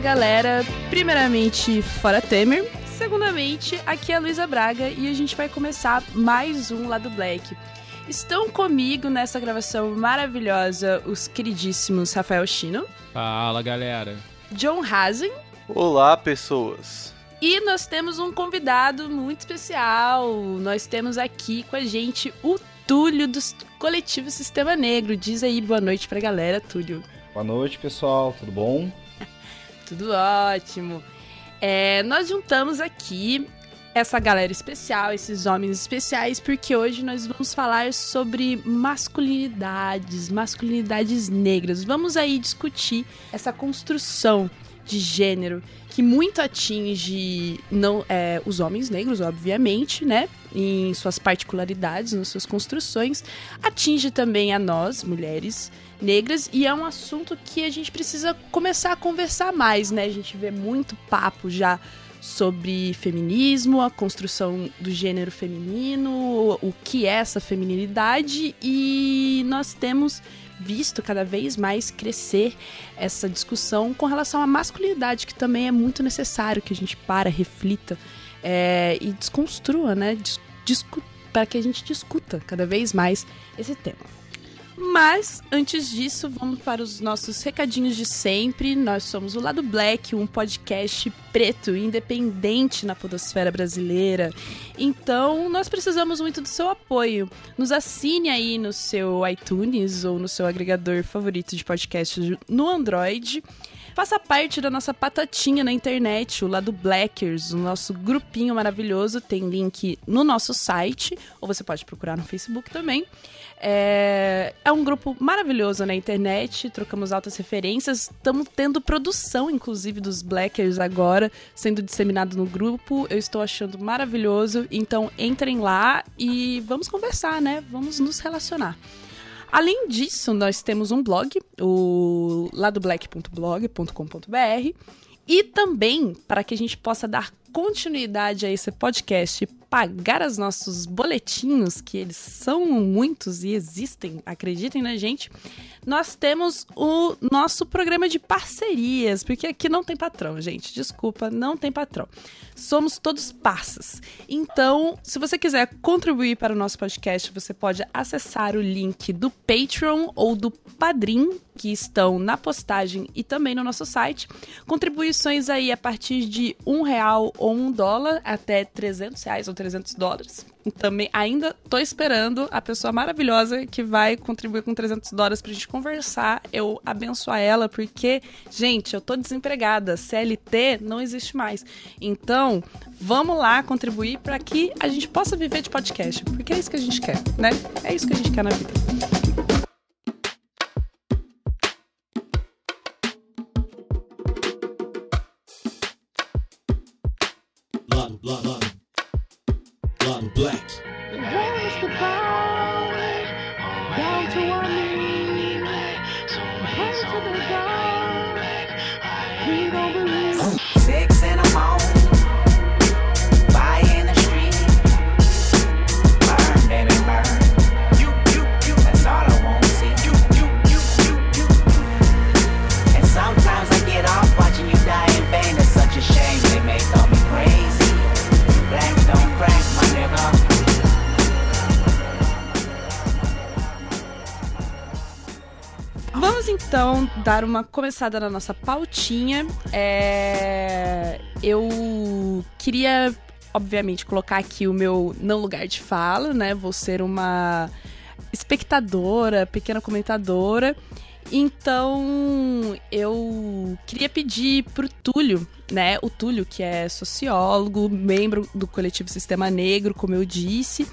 galera. Primeiramente, fora Temer. Segundamente, aqui é a Luísa Braga e a gente vai começar mais um Lado Black. Estão comigo nessa gravação maravilhosa os queridíssimos Rafael Chino. Fala, galera. John Hazen. Olá, pessoas. E nós temos um convidado muito especial. Nós temos aqui com a gente o Túlio do Coletivo Sistema Negro. Diz aí boa noite pra galera, Túlio. Boa noite, pessoal. Tudo bom? Tudo ótimo. É, nós juntamos aqui essa galera especial, esses homens especiais, porque hoje nós vamos falar sobre masculinidades, masculinidades negras. Vamos aí discutir essa construção de gênero que muito atinge não é, os homens negros, obviamente, né? Em suas particularidades, nas suas construções, atinge também a nós, mulheres negras, e é um assunto que a gente precisa começar a conversar mais, né? A gente vê muito papo já sobre feminismo, a construção do gênero feminino, o que é essa feminilidade, e nós temos visto cada vez mais crescer essa discussão com relação à masculinidade, que também é muito necessário que a gente para, reflita é, e desconstrua, né? para que a gente discuta cada vez mais esse tema. Mas, antes disso, vamos para os nossos recadinhos de sempre. Nós somos o Lado Black, um podcast preto, independente na podosfera brasileira. Então, nós precisamos muito do seu apoio. Nos assine aí no seu iTunes ou no seu agregador favorito de podcast no Android. Faça parte da nossa patatinha na internet, o lado Blackers, o nosso grupinho maravilhoso. Tem link no nosso site, ou você pode procurar no Facebook também. É, é um grupo maravilhoso na internet, trocamos altas referências. Estamos tendo produção, inclusive, dos Blackers agora, sendo disseminado no grupo. Eu estou achando maravilhoso. Então entrem lá e vamos conversar, né? Vamos nos relacionar. Além disso, nós temos um blog, o ladoblack.blog.com.br. E também, para que a gente possa dar continuidade a esse podcast pagar os nossos boletinhos, que eles são muitos e existem, acreditem na gente, nós temos o nosso programa de parcerias, porque aqui não tem patrão, gente. Desculpa, não tem patrão. Somos todos passas. Então, se você quiser contribuir para o nosso podcast, você pode acessar o link do Patreon ou do Padrim, que estão na postagem e também no nosso site. Contribuições aí a partir de um real ou um dólar até 300 reais ou 300 dólares. Também ainda tô esperando a pessoa maravilhosa que vai contribuir com 300 dólares pra gente conversar, eu abençoar ela, porque, gente, eu tô desempregada, CLT não existe mais. Então, vamos lá contribuir para que a gente possa viver de podcast, porque é isso que a gente quer, né? É isso que a gente quer na vida. Lado, lado, dar uma começada na nossa pautinha. É... Eu queria, obviamente, colocar aqui o meu não lugar de fala, né? Vou ser uma espectadora, pequena comentadora. Então, eu queria pedir pro Túlio, né? O Túlio, que é sociólogo, membro do coletivo Sistema Negro, como eu disse,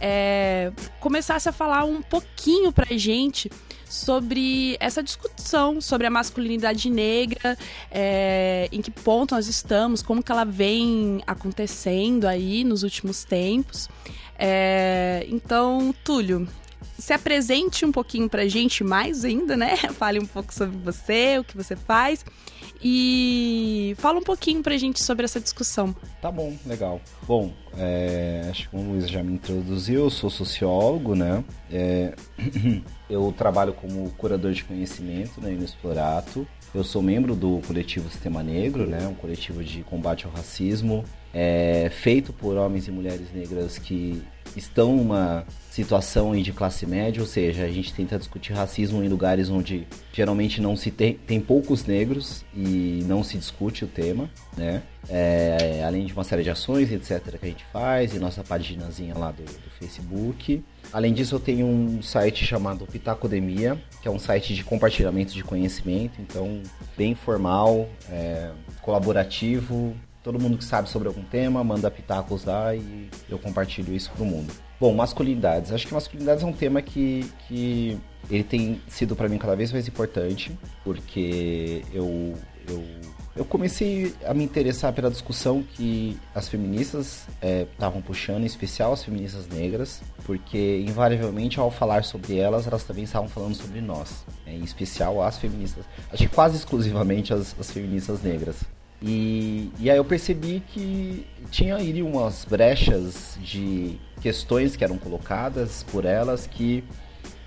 é, começasse a falar um pouquinho pra gente sobre essa discussão sobre a masculinidade negra, é, em que ponto nós estamos, como que ela vem acontecendo aí nos últimos tempos. É, então, Túlio, se apresente um pouquinho pra gente mais ainda, né? Fale um pouco sobre você, o que você faz. E fala um pouquinho pra gente sobre essa discussão. Tá bom, legal. Bom, é, acho que o Luiz já me introduziu, eu sou sociólogo, né? É, eu trabalho como curador de conhecimento né, no Explorato. Eu sou membro do coletivo Sistema Negro, né? Um coletivo de combate ao racismo, é, feito por homens e mulheres negras que estão numa situação de classe média, ou seja, a gente tenta discutir racismo em lugares onde geralmente não se tem, tem poucos negros e não se discute o tema, né? É, além de uma série de ações, etc, que a gente faz, e nossa paginazinha lá do, do Facebook. Além disso, eu tenho um site chamado Pitacodemia, que é um site de compartilhamento de conhecimento, então bem formal, é, colaborativo, Todo mundo que sabe sobre algum tema manda pitacos lá e eu compartilho isso pro mundo. Bom, masculinidades. Acho que masculinidades é um tema que, que ele tem sido para mim cada vez mais importante, porque eu, eu, eu comecei a me interessar pela discussão que as feministas estavam é, puxando, em especial as feministas negras, porque invariavelmente ao falar sobre elas, elas também estavam falando sobre nós, é, em especial as feministas, acho que quase exclusivamente as, as feministas negras. E, e aí eu percebi que tinha aí umas brechas de questões que eram colocadas por elas que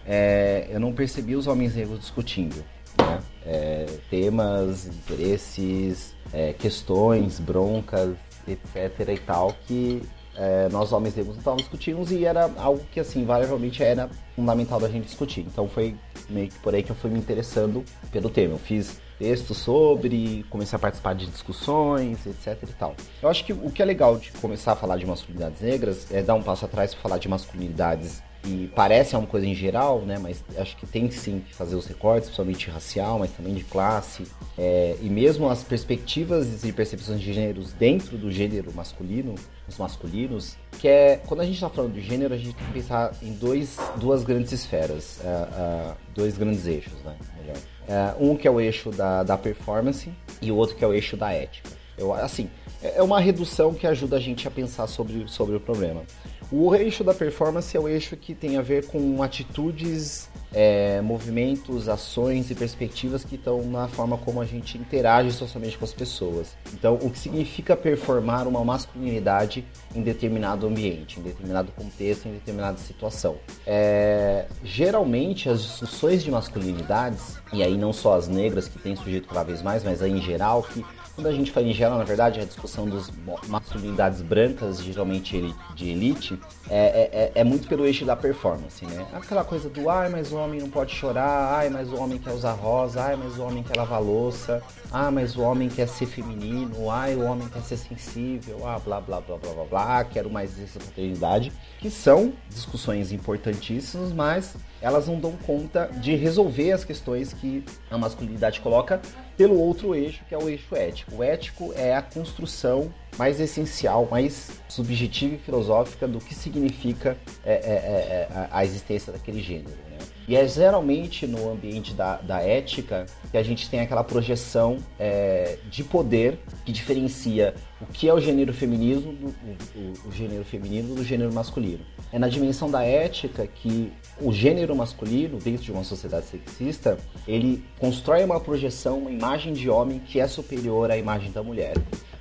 é, eu não percebi os homens negros discutindo. Né? É, temas, interesses, é, questões, broncas, etc e tal, que é, nós homens negros não discutimos e era algo que assim, variavelmente era fundamental da gente discutir. Então foi meio que por aí que eu fui me interessando pelo tema. Eu fiz texto sobre, comecei a participar de discussões, etc e tal. Eu acho que o que é legal de começar a falar de masculinidades negras é dar um passo atrás para falar de masculinidades e parece uma coisa em geral, né? Mas acho que tem sim que fazer os recortes, principalmente racial, mas também de classe. É, e mesmo as perspectivas e percepções de gêneros dentro do gênero masculino, os masculinos, que é quando a gente está falando de gênero, a gente tem que pensar em dois, duas grandes esferas, uh, uh, dois grandes eixos, né? Melhor. Uh, um que é o eixo da, da performance e o outro que é o eixo da ética. Eu, assim, é, é uma redução que ajuda a gente a pensar sobre, sobre o problema. O eixo da performance é o eixo que tem a ver com atitudes, é, movimentos, ações e perspectivas que estão na forma como a gente interage socialmente com as pessoas. Então, o que significa performar uma masculinidade em determinado ambiente, em determinado contexto, em determinada situação. É, geralmente, as discussões de masculinidades, e aí não só as negras que têm surgido cada vez mais, mas aí em geral, que quando a gente geral, na verdade, a discussão das masculinidades brancas, geralmente de elite, é, é, é, é, muito pelo eixo da performance, né? Aquela coisa do, ai, mas o homem não pode chorar, ai, mas o homem quer usar rosa, ai, mas o homem quer lavar louça, ah, mas o homem quer ser feminino, ai, o homem quer ser sensível, ah, blá, blá, blá, blá, blá, blá, quero mais essa paternidade, que são discussões importantíssimas, mas elas não dão conta de resolver as questões que a masculinidade coloca pelo outro eixo, que é o eixo ético. O ético é a construção mais essencial, mais subjetiva e filosófica do que significa é, é, é, é a existência daquele gênero. Né? E é geralmente no ambiente da, da ética que a gente tem aquela projeção é, de poder que diferencia o que é o gênero feminino do, o, o, gênero feminino do gênero masculino. É na dimensão da ética que o gênero masculino, dentro de uma sociedade sexista, ele constrói uma projeção, uma imagem de homem que é superior à imagem da mulher.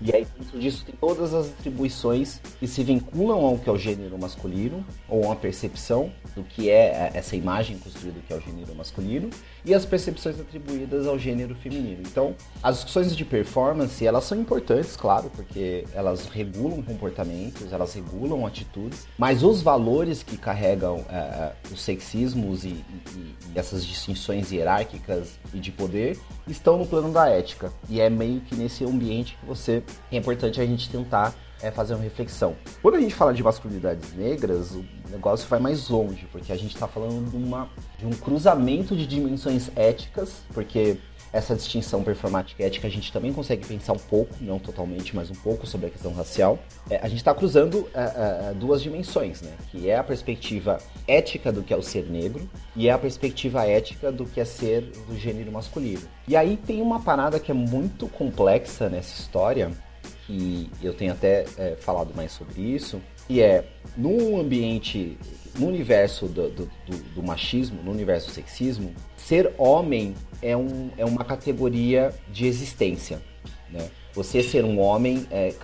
E aí, dentro disso, tem todas as atribuições que se vinculam ao que é o gênero masculino, ou uma percepção do que é essa imagem construída que é o gênero masculino, e as percepções atribuídas ao gênero feminino. Então, as discussões de performance, elas são importantes, claro, porque elas regulam comportamentos, elas regulam atitudes, mas os valores que carregam é, é os sexismos e, e, e essas distinções hierárquicas e de poder estão no plano da ética. E é meio que nesse ambiente que você é importante a gente tentar é fazer uma reflexão. Quando a gente fala de masculinidades negras, o negócio vai mais longe, porque a gente está falando de, uma, de um cruzamento de dimensões éticas, porque essa distinção performática e ética a gente também consegue pensar um pouco, não totalmente, mas um pouco sobre a questão racial. É, a gente está cruzando é, é, é, duas dimensões, né? Que é a perspectiva ética do que é o ser negro e é a perspectiva ética do que é ser do gênero masculino. E aí tem uma parada que é muito complexa nessa história, que eu tenho até é, falado mais sobre isso, e é num ambiente no universo do, do, do, do machismo, no universo do sexismo, ser homem é, um, é uma categoria de existência, né? Você ser um homem é,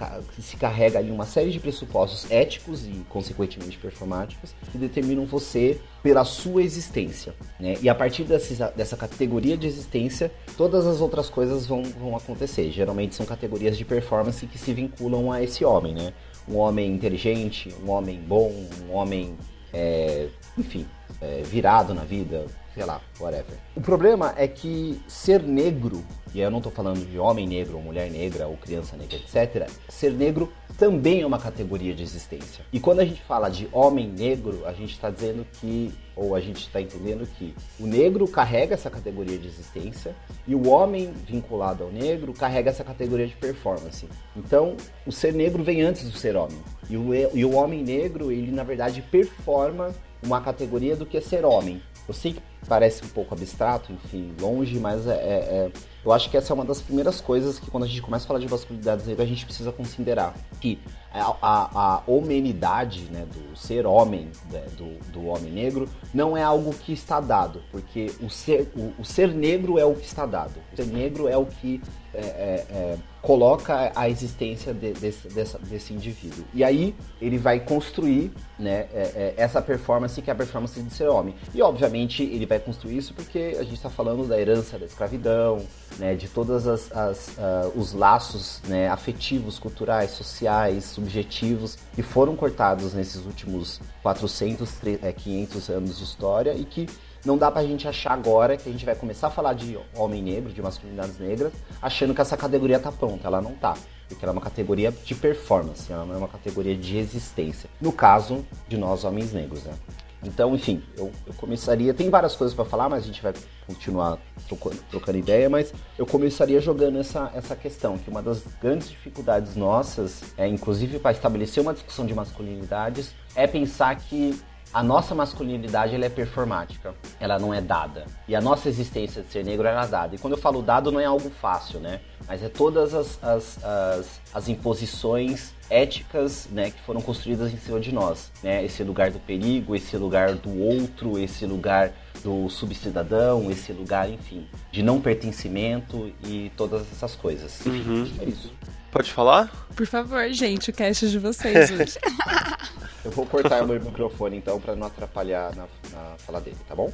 se carrega ali uma série de pressupostos éticos e, consequentemente, performáticos que determinam você pela sua existência. Né? E a partir dessa, dessa categoria de existência, todas as outras coisas vão, vão acontecer. Geralmente são categorias de performance que se vinculam a esse homem. Né? Um homem inteligente, um homem bom, um homem, é, enfim, é, virado na vida, sei lá, whatever. O problema é que ser negro, e eu não estou falando de homem negro, ou mulher negra, ou criança negra, etc. Ser negro também é uma categoria de existência. E quando a gente fala de homem negro, a gente está dizendo que, ou a gente está entendendo que o negro carrega essa categoria de existência e o homem vinculado ao negro carrega essa categoria de performance. Então, o ser negro vem antes do ser homem. E o, e o homem negro, ele na verdade performa uma categoria do que ser homem. Eu sei que parece um pouco abstrato, enfim, longe, mas é, é, é, eu acho que essa é uma das primeiras coisas que quando a gente começa a falar de masculinidades a gente precisa considerar que a, a, a homenidade, né, do ser homem, né, do, do homem negro, não é algo que está dado, porque o ser, o, o ser negro é o que está dado. O ser negro é o que é, é, é coloca a existência de, desse, dessa, desse indivíduo. E aí ele vai construir né, é, é, essa performance que é a performance de ser homem. E obviamente ele vai construir isso porque a gente está falando da herança da escravidão, né, de todos as, as uh, os laços né, afetivos, culturais, sociais, subjetivos que foram cortados nesses últimos 400, 500 anos de história e que não dá pra gente achar agora que a gente vai começar a falar de homem negro, de masculinidades negras, achando que essa categoria tá pronta. Ela não tá. Porque ela é uma categoria de performance, ela não é uma categoria de existência. No caso de nós, homens negros, né? Então, enfim, eu, eu começaria. Tem várias coisas para falar, mas a gente vai continuar trocando, trocando, ideia. Mas eu começaria jogando essa, essa questão, que uma das grandes dificuldades nossas, é, inclusive para estabelecer uma discussão de masculinidades, é pensar que a nossa masculinidade ela é performática, ela não é dada. E a nossa existência de ser negro ela é dada. E quando eu falo dado, não é algo fácil, né? Mas é todas as, as, as, as imposições éticas né, que foram construídas em cima de nós. Né? Esse lugar do perigo, esse lugar do outro, esse lugar do subcidadão, esse lugar, enfim, de não pertencimento e todas essas coisas. Enfim, uhum. é isso. Pode falar? Por favor, gente, o cast de vocês hoje. Eu vou cortar meu microfone então para não atrapalhar na, na fala dele, tá bom?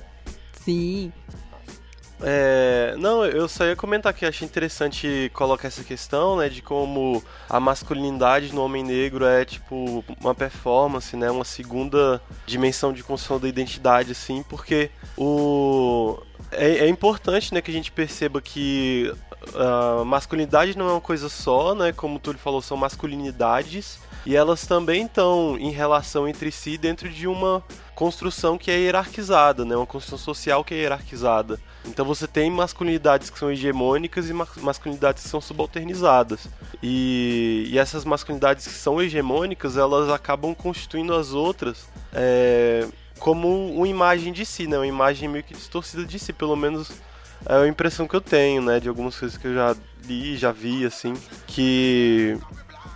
Sim. É, não, eu só ia comentar que achei interessante colocar essa questão, né, de como a masculinidade no homem negro é tipo uma performance, né, uma segunda dimensão de construção da identidade, assim, porque o é, é importante, né, que a gente perceba que a masculinidade não é uma coisa só, né, como tu falou, são masculinidades e elas também estão em relação entre si dentro de uma construção que é hierarquizada, né? Uma construção social que é hierarquizada. Então você tem masculinidades que são hegemônicas e masculinidades que são subalternizadas. E, e essas masculinidades que são hegemônicas, elas acabam constituindo as outras é, como uma imagem de si, né? Uma imagem meio que distorcida de si, pelo menos é a impressão que eu tenho, né? De algumas coisas que eu já li, já vi, assim, que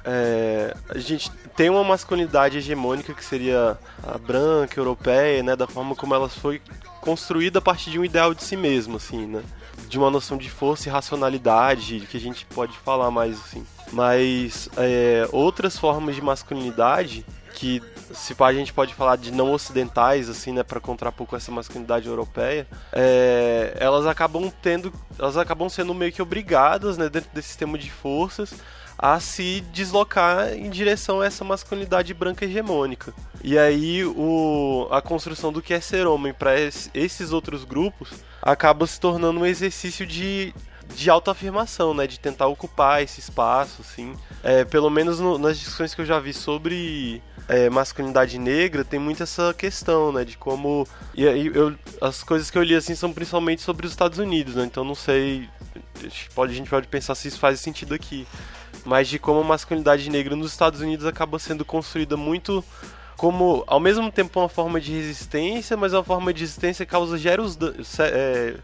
é, a gente tem uma masculinidade hegemônica que seria a branca, europeia, né, da forma como ela foi construída a partir de um ideal de si mesmo, assim, né, de uma noção de força e racionalidade que a gente pode falar mais assim. Mas é, outras formas de masculinidade que se a gente pode falar de não ocidentais assim né para contrapor com essa masculinidade europeia é, elas acabam tendo elas acabam sendo meio que obrigadas né dentro desse sistema de forças a se deslocar em direção a essa masculinidade branca hegemônica. E aí o, a construção do que é ser homem para esses outros grupos acaba se tornando um exercício de, de autoafirmação, né? De tentar ocupar esse espaço, assim. É, pelo menos no, nas discussões que eu já vi sobre é, masculinidade negra, tem muito essa questão, né? De como... E aí eu, as coisas que eu li, assim, são principalmente sobre os Estados Unidos, né? Então não sei... Pode, a gente pode pensar se isso faz sentido aqui mas de como a masculinidade negra nos Estados Unidos acaba sendo construída muito como ao mesmo tempo uma forma de resistência, mas uma forma de resistência causa geros, é,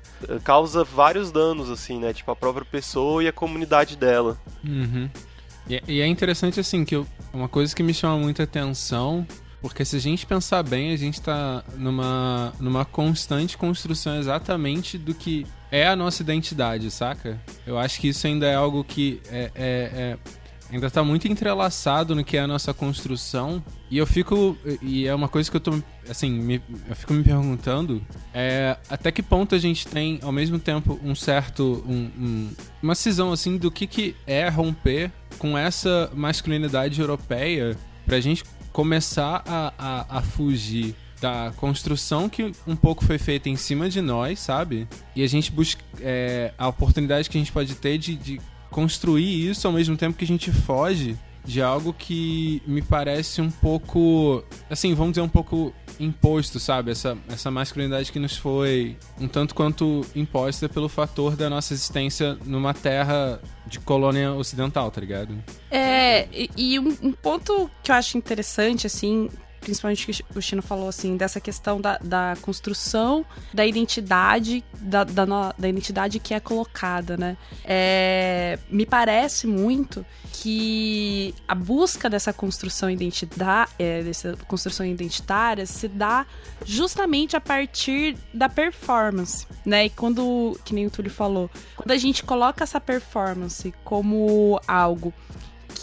causa vários danos assim, né? Tipo a própria pessoa e a comunidade dela. Uhum. E, é, interessante assim que uma coisa que me chama muita atenção Porque se a gente pensar bem, a gente está numa, numa constante construção exatamente do que é a nossa identidade, saca? Eu acho que isso ainda é algo que é, é, é ainda está muito entrelaçado no que é a nossa construção. E eu fico. E é uma coisa que eu tô. Assim, me, eu fico me perguntando. É, até que ponto a gente tem, ao mesmo tempo, um certo. Um, um, uma cisão, assim, do que, que é romper com essa masculinidade europeia pra gente começar a, a, a fugir da construção que um pouco foi feita em cima de nós, sabe? E a gente busca é, a oportunidade que a gente pode ter de, de construir isso ao mesmo tempo que a gente foge de algo que me parece um pouco, assim, vamos dizer, um pouco imposto, sabe? Essa, essa masculinidade que nos foi um tanto quanto imposta pelo fator da nossa existência numa terra de colônia ocidental, tá ligado? É, e, e um, um, ponto que eu acho interessante, assim, principalmente que o Chino falou, assim, dessa questão da, da construção da identidade, da, da, da, identidade que é colocada, né? É, me parece muito que a busca dessa construção identidade, é, dessa construção identitária se dá justamente a partir da performance, né? E quando, que nem o Túlio falou, quando a gente coloca essa performance como algo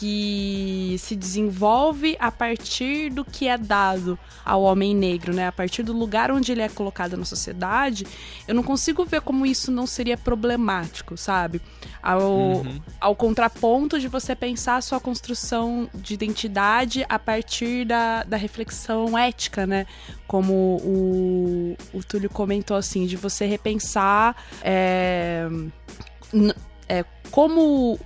que se desenvolve a partir do que é dado ao homem negro, né? A partir do lugar onde ele é colocado na sociedade, eu não consigo ver como isso não seria problemático, sabe? Ao, uhum. ao contraponto de você pensar a sua construção de identidade a partir da, da reflexão ética, né? Como o, o Túlio comentou, assim, de você repensar. É, é, como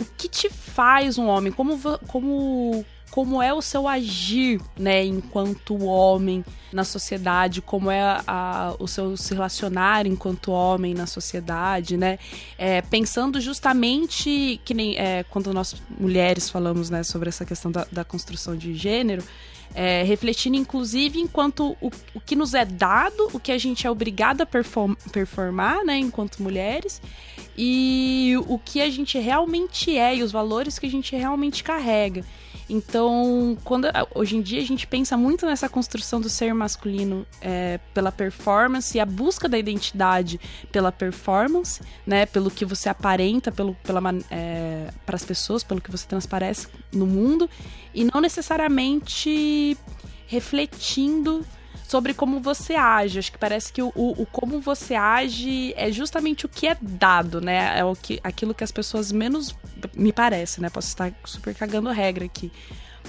o que te faz um homem, como, como, como é o seu agir, né, enquanto homem na sociedade, como é a, o seu se relacionar enquanto homem na sociedade, né, é, pensando justamente que nem é, quando nós mulheres falamos, né, sobre essa questão da, da construção de gênero, é, refletindo inclusive enquanto o, o que nos é dado, o que a gente é obrigada a perform, performar, né, enquanto mulheres, e o que a gente realmente é e os valores que a gente realmente carrega. Então, quando hoje em dia a gente pensa muito nessa construção do ser masculino é, pela performance e a busca da identidade pela performance, né, pelo que você aparenta, pelo, pela é, para as pessoas, pelo que você transparece no mundo e não necessariamente refletindo sobre como você age. Acho que parece que o, o, como você age é justamente o que é dado, né? É o que, aquilo que as pessoas menos. Me parece, né? Posso estar super cagando regra aqui.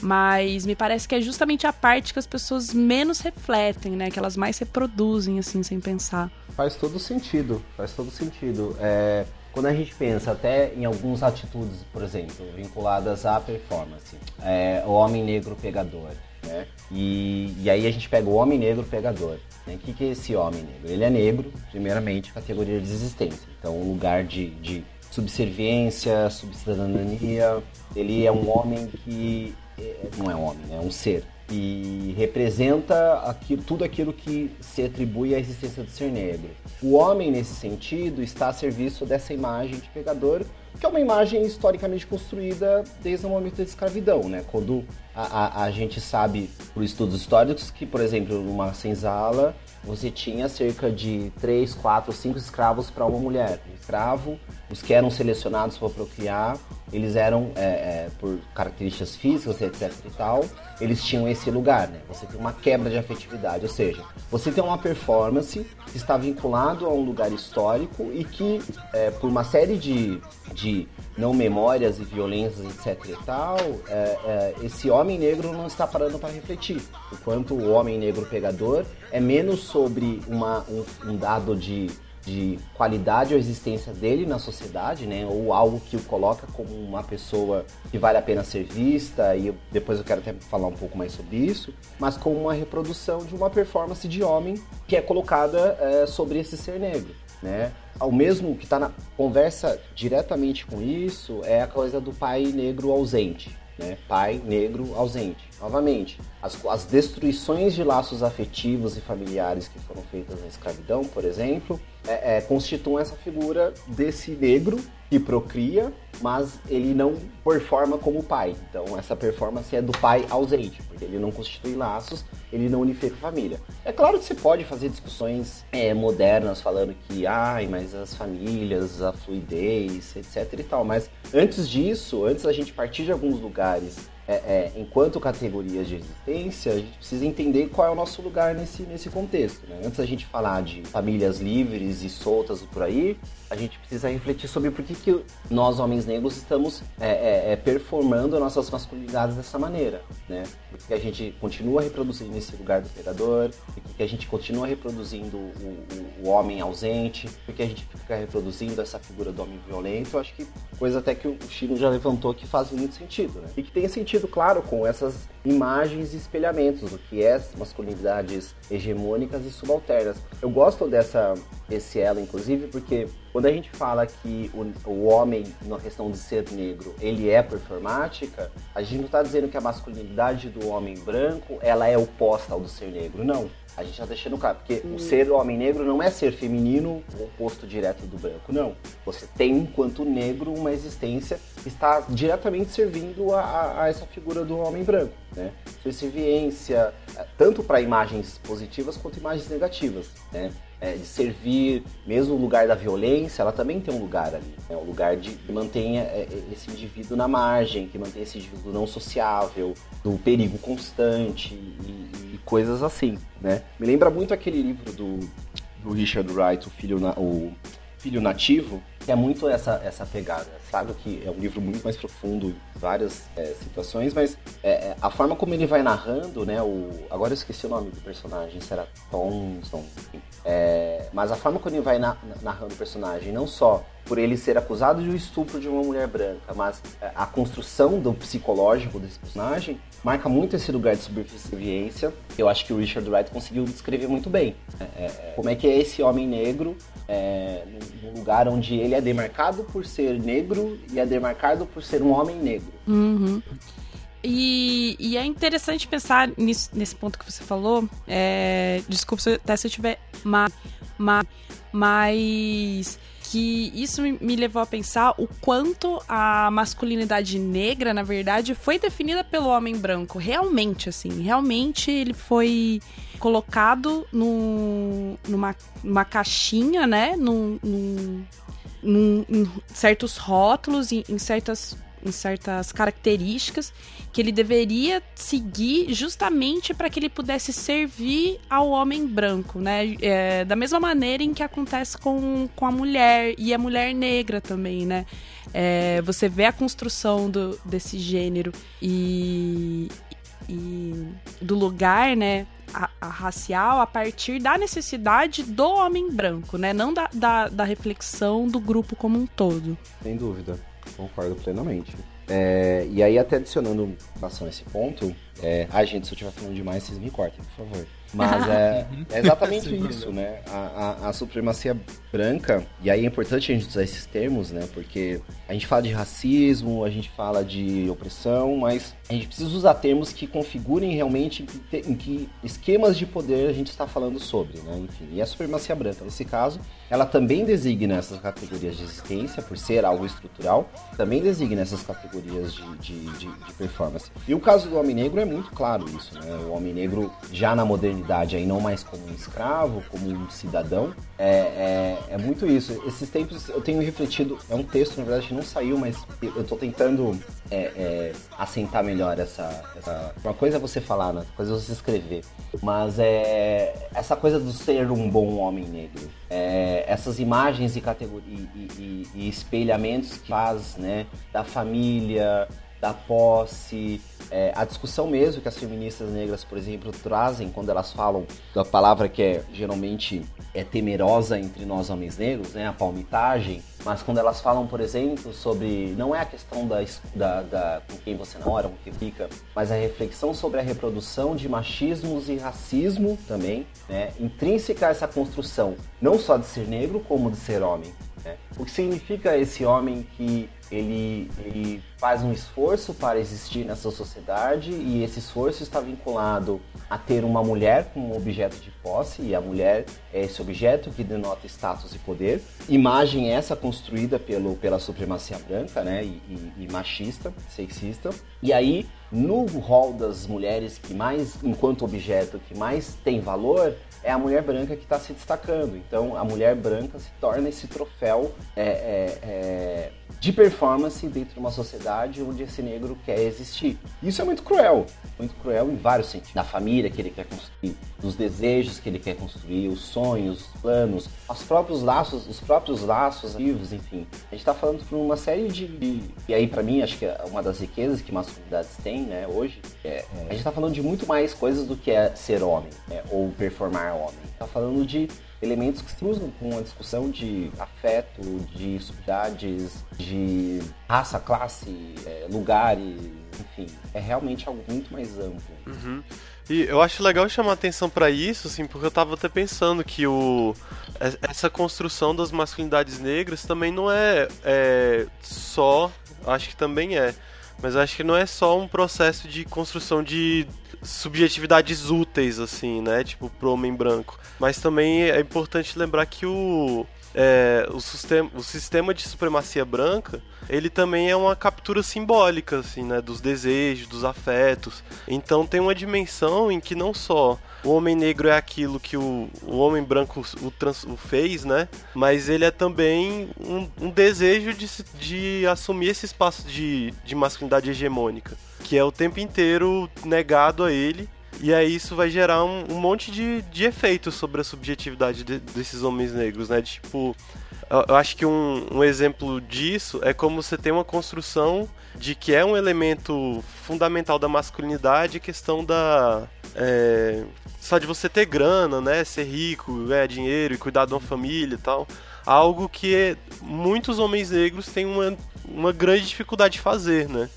Mas me parece que é justamente a parte que as pessoas menos refletem, né? Que elas mais reproduzem, assim, sem pensar. Faz todo sentido, faz todo sentido. É, quando a gente pensa até em algumas atitudes, por exemplo, vinculadas à performance, é, o homem negro pegador, né? E, e aí a gente pega o homem negro pegador. Né? O que, que é esse homem negro? Ele é negro, primeiramente, categoria de existência. Então, um lugar de, de subserviência, subcidadania. Ele é um homem que é, não é homem, é um ser e representa aqui, tudo aquilo que se atribui à existência do ser negro. O homem, nesse sentido, está a serviço dessa imagem de pegador, que é uma imagem historicamente construída desde o momento da escravidão, né? Quando a, a, a gente sabe, por estudos históricos, que, por exemplo, numa senzala, você tinha cerca de 3, 4, 5 escravos para uma mulher. Um escravo, os que eram selecionados para procriar, eles eram, é, é, por características físicas, etc e tal, eles tinham esse lugar, né? Você tem uma quebra de afetividade, ou seja, você tem uma performance que está vinculado a um lugar histórico e que, é, por uma série de, de não memórias e violências, etc e tal, é, é, esse homem negro não está parando para refletir. Enquanto o homem negro pegador é menos sobre uma, um, um dado de de qualidade ou existência dele na sociedade, né? Ou algo que o coloca como uma pessoa que vale a pena ser vista, e depois eu quero até falar um pouco mais sobre isso, mas como uma reprodução de uma performance de homem que é colocada é, sobre esse ser negro, né? O mesmo que está na conversa diretamente com isso é a coisa do pai negro ausente, né? Pai negro ausente. Novamente, as, as destruições de laços afetivos e familiares que foram feitas na escravidão, por exemplo, é, é, constituem essa figura desse negro que procria, mas ele não performa como pai. Então essa performance é do pai ausente, porque ele não constitui laços, ele não unifica a família. É claro que você pode fazer discussões é, modernas falando que, ai, mas as famílias, a fluidez, etc e tal, mas antes disso, antes da gente partir de alguns lugares é, é, enquanto categorias de existência, a gente precisa entender qual é o nosso lugar nesse, nesse contexto. Né? Antes da gente falar de famílias livres e soltas por aí, a gente precisa refletir sobre por que, que nós, homens negros, estamos é, é, é performando nossas masculinidades dessa maneira. Né? Por que a gente continua reproduzindo esse lugar do predador, por que a gente continua reproduzindo o, o, o, homem ausente, por que a gente fica reproduzindo essa figura do homem violento. Eu acho que coisa até que o Chino já levantou que faz muito sentido. Né? E que tem sentido, claro, com essas imagens e espelhamentos do que é masculinidades hegemônicas e subalternas. Eu gosto dessa, desse elo, inclusive, porque quando a gente fala que o, o homem, na questão de ser negro, ele é performática, a gente não está dizendo que a masculinidade do homem branco ela é oposta ao do ser negro, não. A gente está deixando claro, porque hum. o ser homem negro não é ser feminino, o oposto direto do branco, não. Você tem, enquanto negro, uma existência que está diretamente servindo a, a, a essa figura do homem branco, né? Subserviência, tanto para imagens positivas quanto imagens negativas, né? É, de servir, mesmo o lugar da violência, ela também tem um lugar ali. Né? Um lugar de que mantenha é, é, esse indivíduo na margem, que mantenha esse indivíduo não sociável, do perigo constante e, e coisas assim, né? Me lembra muito aquele livro do, do Richard Wright, o filho, na, o filho nativo, que é muito essa, essa pegada. Sabe que é um livro muito mais profundo em várias é, situações, mas é, é, a forma como ele vai narrando, né? O, agora eu esqueci o nome do personagem, será Thompson. É, mas a forma como ele vai na, narrando o personagem, não só por ele ser acusado de um estupro de uma mulher branca, mas é, a construção do psicológico desse personagem marca muito esse lugar de subserviência. Eu acho que o Richard Wright conseguiu descrever muito bem. É, é, como é que é esse homem negro é, num lugar onde ele é demarcado por ser negro e é demarcado por ser um homem negro. Uhum. E, e, é interessante pensar nisso, nesse ponto que você falou. É, desculpa até se eu tiver ma, ma, mas que isso me levou a pensar o quanto a masculinidade negra, na verdade, foi definida pelo homem branco. Realmente, assim, realmente ele foi colocado no, numa, numa caixinha, né? Num, num, num, em certos rótulos, em, em certas em certas características que ele deveria seguir justamente para que ele pudesse servir ao homem branco, né? É, da mesma maneira em que acontece com, com a mulher e a mulher negra também, né? É, você vê a construção do, desse gênero e, e do lugar, né? A, a, racial a partir da necessidade do homem branco, né? Não da, da, da reflexão do grupo como um todo. Sem dúvida. Concordo plenamente. É, e aí, até adicionando em relação a esse ponto, é, a gente, se eu estiver falando demais, vocês me cortem, por favor. Mas é, é exatamente isso, né? A, a, a, supremacia branca, e aí é importante a gente usar esses termos, né? Porque a gente fala de racismo, a gente fala de opressão, mas a gente precisa usar termos que configurem realmente em que, em que esquemas de poder a gente está falando sobre, né? Enfim, e a supremacia branca, nesse caso, ela também designa essas categorias de existência, por ser algo estrutural, também designa essas categorias de, de, de, de performance. E o caso do homem negro é muito claro isso, né? O homem negro já na modernidade aí, não mais como um escravo, como um cidadão, é, é, é, muito isso. Esses tempos eu tenho refletido, é um texto, na verdade, que não saiu, mas eu estou tentando é, é, assentar melhor essa, essa, Uma coisa é você falar, né? Outra coisa é você escrever. Mas é essa coisa do ser um bom homem negro. É, essas imagens e, categorias e, e, e espelhamentos que faz, né? Da família, da posse, é, a discussão mesmo que as feministas negras, por exemplo, trazem quando elas falam da palavra que é geralmente é temerosa entre nós homens negros, né, a palmitagem, mas quando elas falam, por exemplo, sobre não é a questão da, da, da com quem você namora, com quem fica, mas a reflexão sobre a reprodução de machismos e racismo também, né, intrínseca a essa construção, não só de ser negro como de ser homem. Né? O que significa esse homem que ele, ele faz um esforço para existir nessa sociedade e esse esforço está vinculado a ter uma mulher como objeto de posse e a mulher é esse objeto que denota status e poder. Imagem essa construída pelo, pela supremacia branca, né, e, e, e machista, sexista. E aí, no rol das mulheres que mais, enquanto objeto, que mais tem valor, é a mulher branca que está se destacando. Então, a mulher branca se torna esse troféu é, é, é, de performance dentro de uma sociedade onde esse negro quer existir. Isso é muito cruel, muito cruel em vários sentidos. Da família que ele quer construir, dos desejos que ele quer construir, os sonhos, os planos, os próprios laços, os próprios laços vivos, enfim. A gente está falando por uma série de, de e aí para mim acho que é uma das riquezas que masculinidades têm, né? Hoje, é, é, a gente está falando de muito mais coisas do que é ser homem né, ou performar homem. Está falando de elementos que se cruzam com uma discussão de afeto, de subidades, de raça, classe, é, lugares, enfim. É realmente algo muito mais amplo. Uhum. E eu acho legal chamar atenção para isso, assim, porque eu tava até pensando que o, essa construção das masculinidades negras também não é, é só, acho que também é, mas acho que não é só um processo de construção de subjetividades úteis, assim, né? Tipo, pro homem branco. Mas também é importante lembrar que o, é, o, sistema, o sistema de supremacia branca, ele também é uma captura simbólica, assim, né? Dos desejos, dos afetos. Então tem uma dimensão em que não só o homem negro é aquilo que o, o homem branco o, trans, o fez, né? Mas ele é também um, um desejo de, de assumir esse espaço de, de masculinidade hegemônica, que é o tempo inteiro negado a ele. E aí isso vai gerar um, um monte de, de efeitos sobre a subjetividade de, desses homens negros, né? Tipo, eu acho que um, um, exemplo disso é como você tem uma construção de que é um elemento fundamental da masculinidade questão da. É, só de você ter grana, né? Ser rico, ganhar dinheiro e cuidar de uma família e tal. Algo que muitos homens negros têm uma, uma grande dificuldade de fazer, né?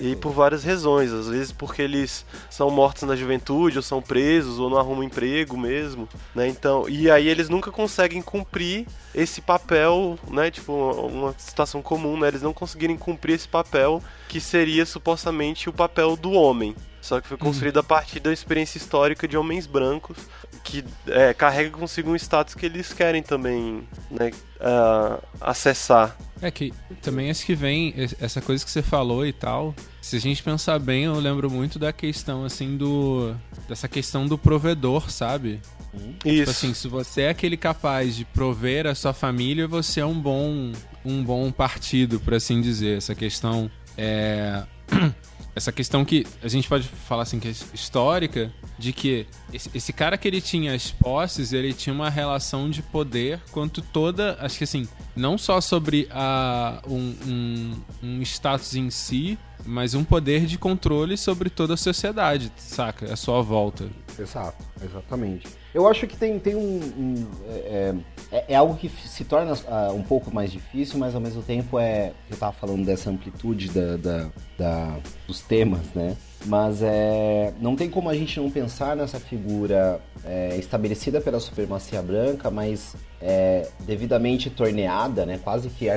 E por várias razões. Às vezes porque eles são mortos na juventude, ou são presos, ou não arrumam emprego mesmo, né? Então, e aí eles nunca conseguem cumprir esse papel, né? Tipo, uma situação comum, né? Eles não conseguirem cumprir esse papel que seria supostamente o papel do homem. Só que foi construído a partir da experiência histórica de homens brancos que é, carrega consigo um status que eles querem também né, uh, acessar. É que também acho que vem essa coisa que você falou e tal. Se a gente pensar bem, eu lembro muito da questão assim do dessa questão do provedor, sabe? Tipo Isso. Tipo assim, se você é aquele capaz de prover a sua família, você é um bom um bom partido, por assim dizer. Essa questão é essa questão que a gente pode falar assim que é histórica de que esse, esse, cara que ele tinha as posses ele tinha uma relação de poder quanto toda acho que assim não só sobre a um, um, um status em si mas um poder de controle sobre toda a sociedade saca? A sua volta. Exato exatamente eu acho que tem, tem um. um é, é, é, algo que se torna uh, um pouco mais difícil, mas ao mesmo tempo é. Eu estava falando dessa amplitude da, da, da, dos temas, né? Mas é, não tem como a gente não pensar nessa figura é, estabelecida pela supremacia branca, mas é, devidamente torneada, né, quase que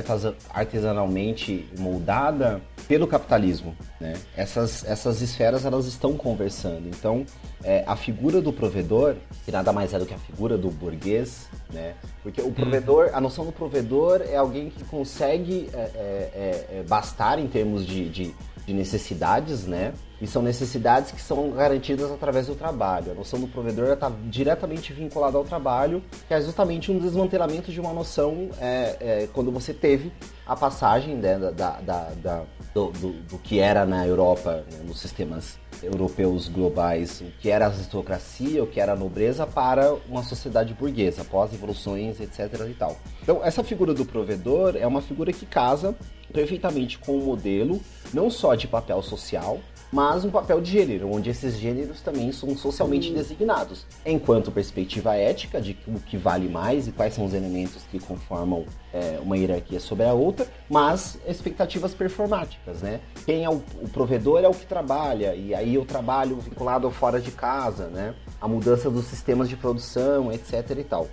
artesanalmente moldada pelo capitalismo. Né? Essas, essas esferas elas estão conversando. Então, é, a figura do provedor, que nada mais é do que a figura do burguês, né? porque o provedor, a noção do provedor é alguém que consegue é, é, é, bastar em termos de, de, de necessidades, né? E são necessidades que são garantidas através do trabalho. A noção do provedor está diretamente vinculada ao trabalho, que é justamente um desmantelamento de uma noção é, é, quando você teve a passagem né, da, da, da do, do, do, que era na Europa, né, nos sistemas europeus globais, o que era a aristocracia, o que era a nobreza, para uma sociedade burguesa, após evoluções, etc. e tal. Então, essa figura do provedor é uma figura que casa perfeitamente com o modelo, não só de papel social, mas um papel de gênero, onde esses gêneros também são socialmente designados, enquanto perspectiva ética de o que vale mais e quais são os elementos que conformam é, uma hierarquia sobre a outra, mas expectativas performáticas, né? Quem é o, o, provedor é o que trabalha, e aí o trabalho vinculado ao fora de casa, né? A mudança dos sistemas de produção, etc e tal.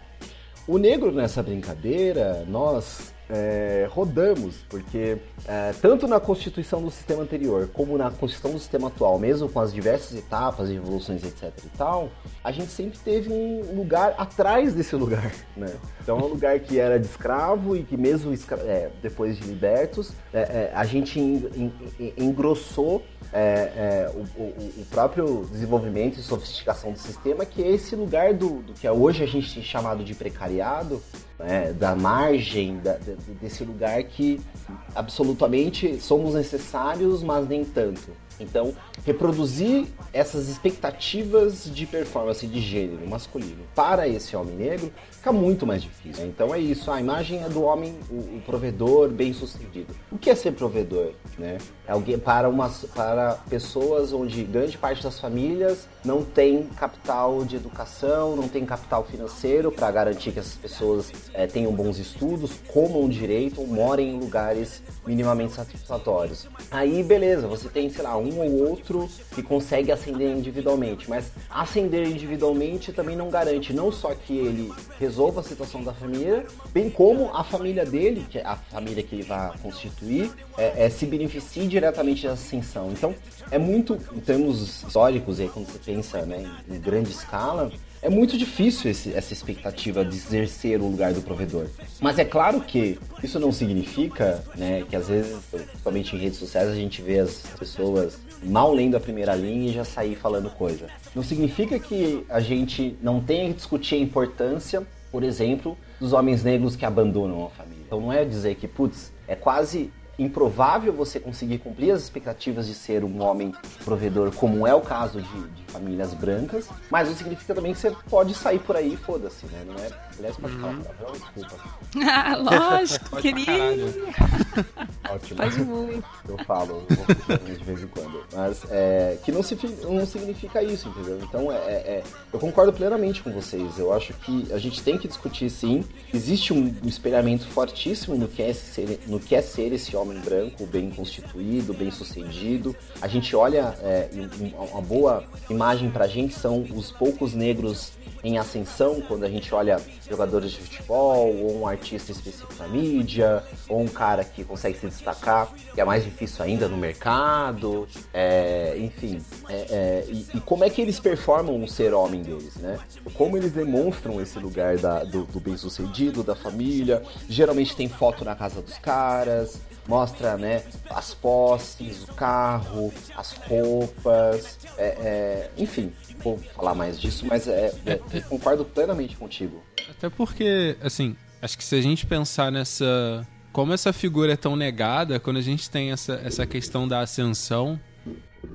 O negro nessa brincadeira, nós é, rodamos, porque é, tanto na constituição do sistema anterior como na constituição do sistema atual, mesmo com as diversas etapas, evoluções, etc e tal, a gente sempre teve um lugar atrás desse lugar, né? Então é um lugar que era de escravo e que mesmo é, depois de libertos, é, é, a gente engrossou é, é, o, o, o, próprio desenvolvimento e sofisticação do sistema, que é esse lugar do, do que hoje a gente tem chamado de precariado, né, da margem, da, desse lugar que absolutamente somos necessários, mas nem tanto. Então, reproduzir essas expectativas de performance de gênero masculino para esse homem negro fica muito mais difícil. Então é isso, a imagem é do homem, o, o provedor bem sucedido. O que é ser provedor? Né? É alguém para, umas, para pessoas onde grande parte das famílias não tem capital de educação, não tem capital financeiro para garantir que essas pessoas é, tenham bons estudos, comam direito ou morem em lugares minimamente satisfatórios. Aí, beleza, você tem, sei lá, um ou outro que consegue ascender individualmente, mas ascender individualmente também não garante não só que ele resolva a situação da família, bem como a família dele, que é a família que ele vai constituir, é, é, se beneficie diretamente da ascensão. Então, é muito, em termos históricos, aí, quando você pensa né, em grande escala, é muito difícil esse, essa expectativa de exercer o lugar do provedor. Mas é claro que isso não significa né, que às vezes, principalmente em redes sociais, a gente vê as pessoas mal lendo a primeira linha e já sair falando coisa. Não significa que a gente não tenha que discutir a importância, por exemplo, dos homens negros que abandonam a família. Então não é dizer que, putz, é quase improvável você conseguir cumprir as expectativas de ser um homem provedor, como é o caso de, de famílias brancas, mas não significa também que você pode sair por aí foda-se, né? Não é. Aliás, pode uhum. falar palavrão, desculpa. Ah, lógico, querido. Ótimo. Faz muito. Eu falo, eu vou de vez em quando. Mas é, que não, se, não significa isso, entendeu? Então, é, é, é, eu concordo plenamente com vocês. Eu acho que a gente tem que discutir sim. Existe um, um espelhamento fortíssimo no que, é ser, no que é ser esse homem branco, bem constituído, bem sucedido. A gente olha é, uma boa imagem pra gente são os poucos negros em ascensão, quando a gente olha jogadores de futebol, ou um artista específico na mídia, ou um cara que consegue se destacar, que é mais difícil ainda no mercado, é, enfim. É, é, e, e, como é que eles performam o ser homem deles, né? Como eles demonstram esse lugar da, do, do bem-sucedido, da família. Geralmente tem foto na casa dos caras, mostra né, as posses, o carro, as roupas, é, é, enfim, vou falar mais disso, mas é, é, concordo plenamente contigo. Até porque, assim, acho que se a gente pensar nessa. Como essa figura é tão negada, quando a gente tem essa, essa questão da ascensão,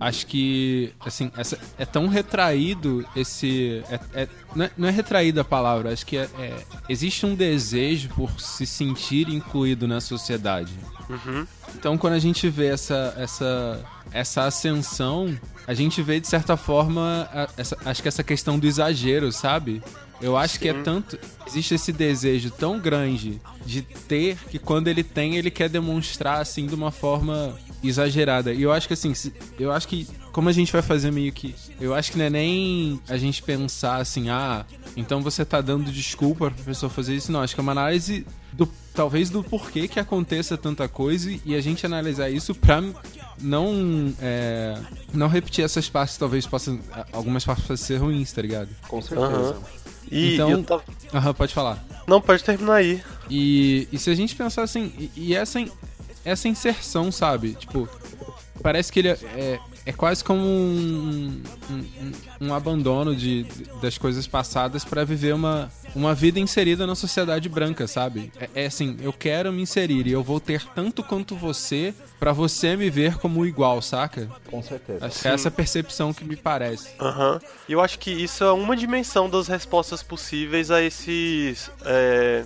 acho que assim essa, é tão retraído esse é, é, não, é, não, é, retraída a palavra acho que é, é, existe um desejo por se sentir incluído na sociedade uhum. então quando a gente vê essa essa essa ascensão a gente vê de certa forma essa, acho que essa questão do exagero sabe eu acho Sim. que é tanto. Existe esse desejo tão grande de ter que quando ele tem, ele quer demonstrar assim de uma forma exagerada. E eu acho que assim, eu acho que como a gente vai fazer meio que. Eu acho que não é nem a gente pensar assim, ah, então você tá dando desculpa pra pessoa fazer isso. Não, acho que é uma análise do. Talvez do porquê que aconteça tanta coisa e a gente analisar isso pra não. É, não repetir essas partes, talvez possam. Algumas partes possam ser ruins, tá ligado? Com certeza. Uhum. E então, tava... Aham, pode falar. Não, pode terminar aí. E, e se a gente pensar assim, e, e essa, essa inserção, sabe? Tipo, parece que ele é, é, é quase como um, um, um abandono de, das coisas passadas para viver uma, uma vida inserida na sociedade branca, sabe? É, é, assim, eu quero me inserir e eu vou ter tanto quanto você para você me ver como igual, saca? Com certeza. Acho que é essa percepção que me parece. Aham. Uhum. E eu acho que isso é uma dimensão das respostas possíveis a esses. É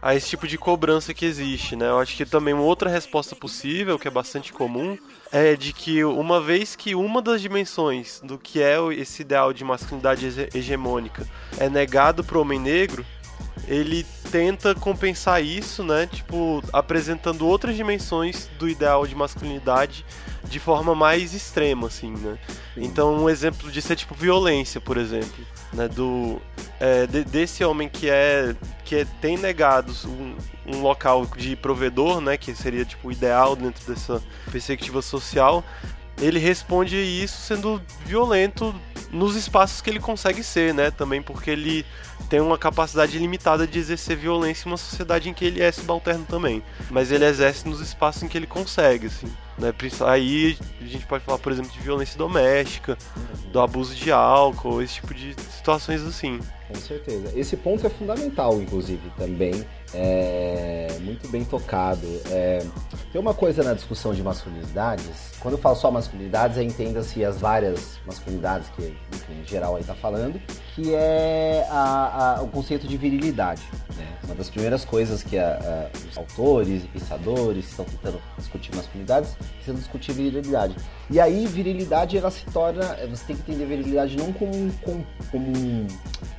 a esse tipo de cobrança que existe, né? Eu acho que também uma outra resposta possível, que é bastante comum, é de que uma vez que uma das dimensões do que é esse ideal de masculinidade hegemônica é negado para o homem negro, ele tenta compensar isso, né? Tipo, apresentando outras dimensões do ideal de masculinidade de forma mais extrema, assim, né? Então, um exemplo disso é tipo violência, por exemplo. Né? Do é, de, desse homem que é que é, tem negados um, um local de provedor, né? Que seria tipo ideal dentro dessa perspectiva social. Ele responde isso sendo violento nos espaços que ele consegue ser, né? Também porque ele tem uma capacidade limitada de exercer violência em uma sociedade em que ele é subalterno também. Mas ele exerce nos espaços em que ele consegue, assim. Né? Aí a gente pode falar, por exemplo, de violência doméstica, do abuso de álcool, esse tipo de situações assim. Com certeza. Esse ponto é fundamental, inclusive, também. É muito bem tocado. É... Tem uma coisa na discussão de masculinidades. Quando eu falo só masculinidades, entenda-se as várias masculinidades que, enfim, em geral aí tá falando, que é a, a, o conceito de virilidade. Né? Uma das primeiras coisas que a, os autores e pensadores estão tentando discutir masculinidades, é discutir virilidade. E aí, virilidade, ela se torna. Você tem que entender virilidade não como, como, como um,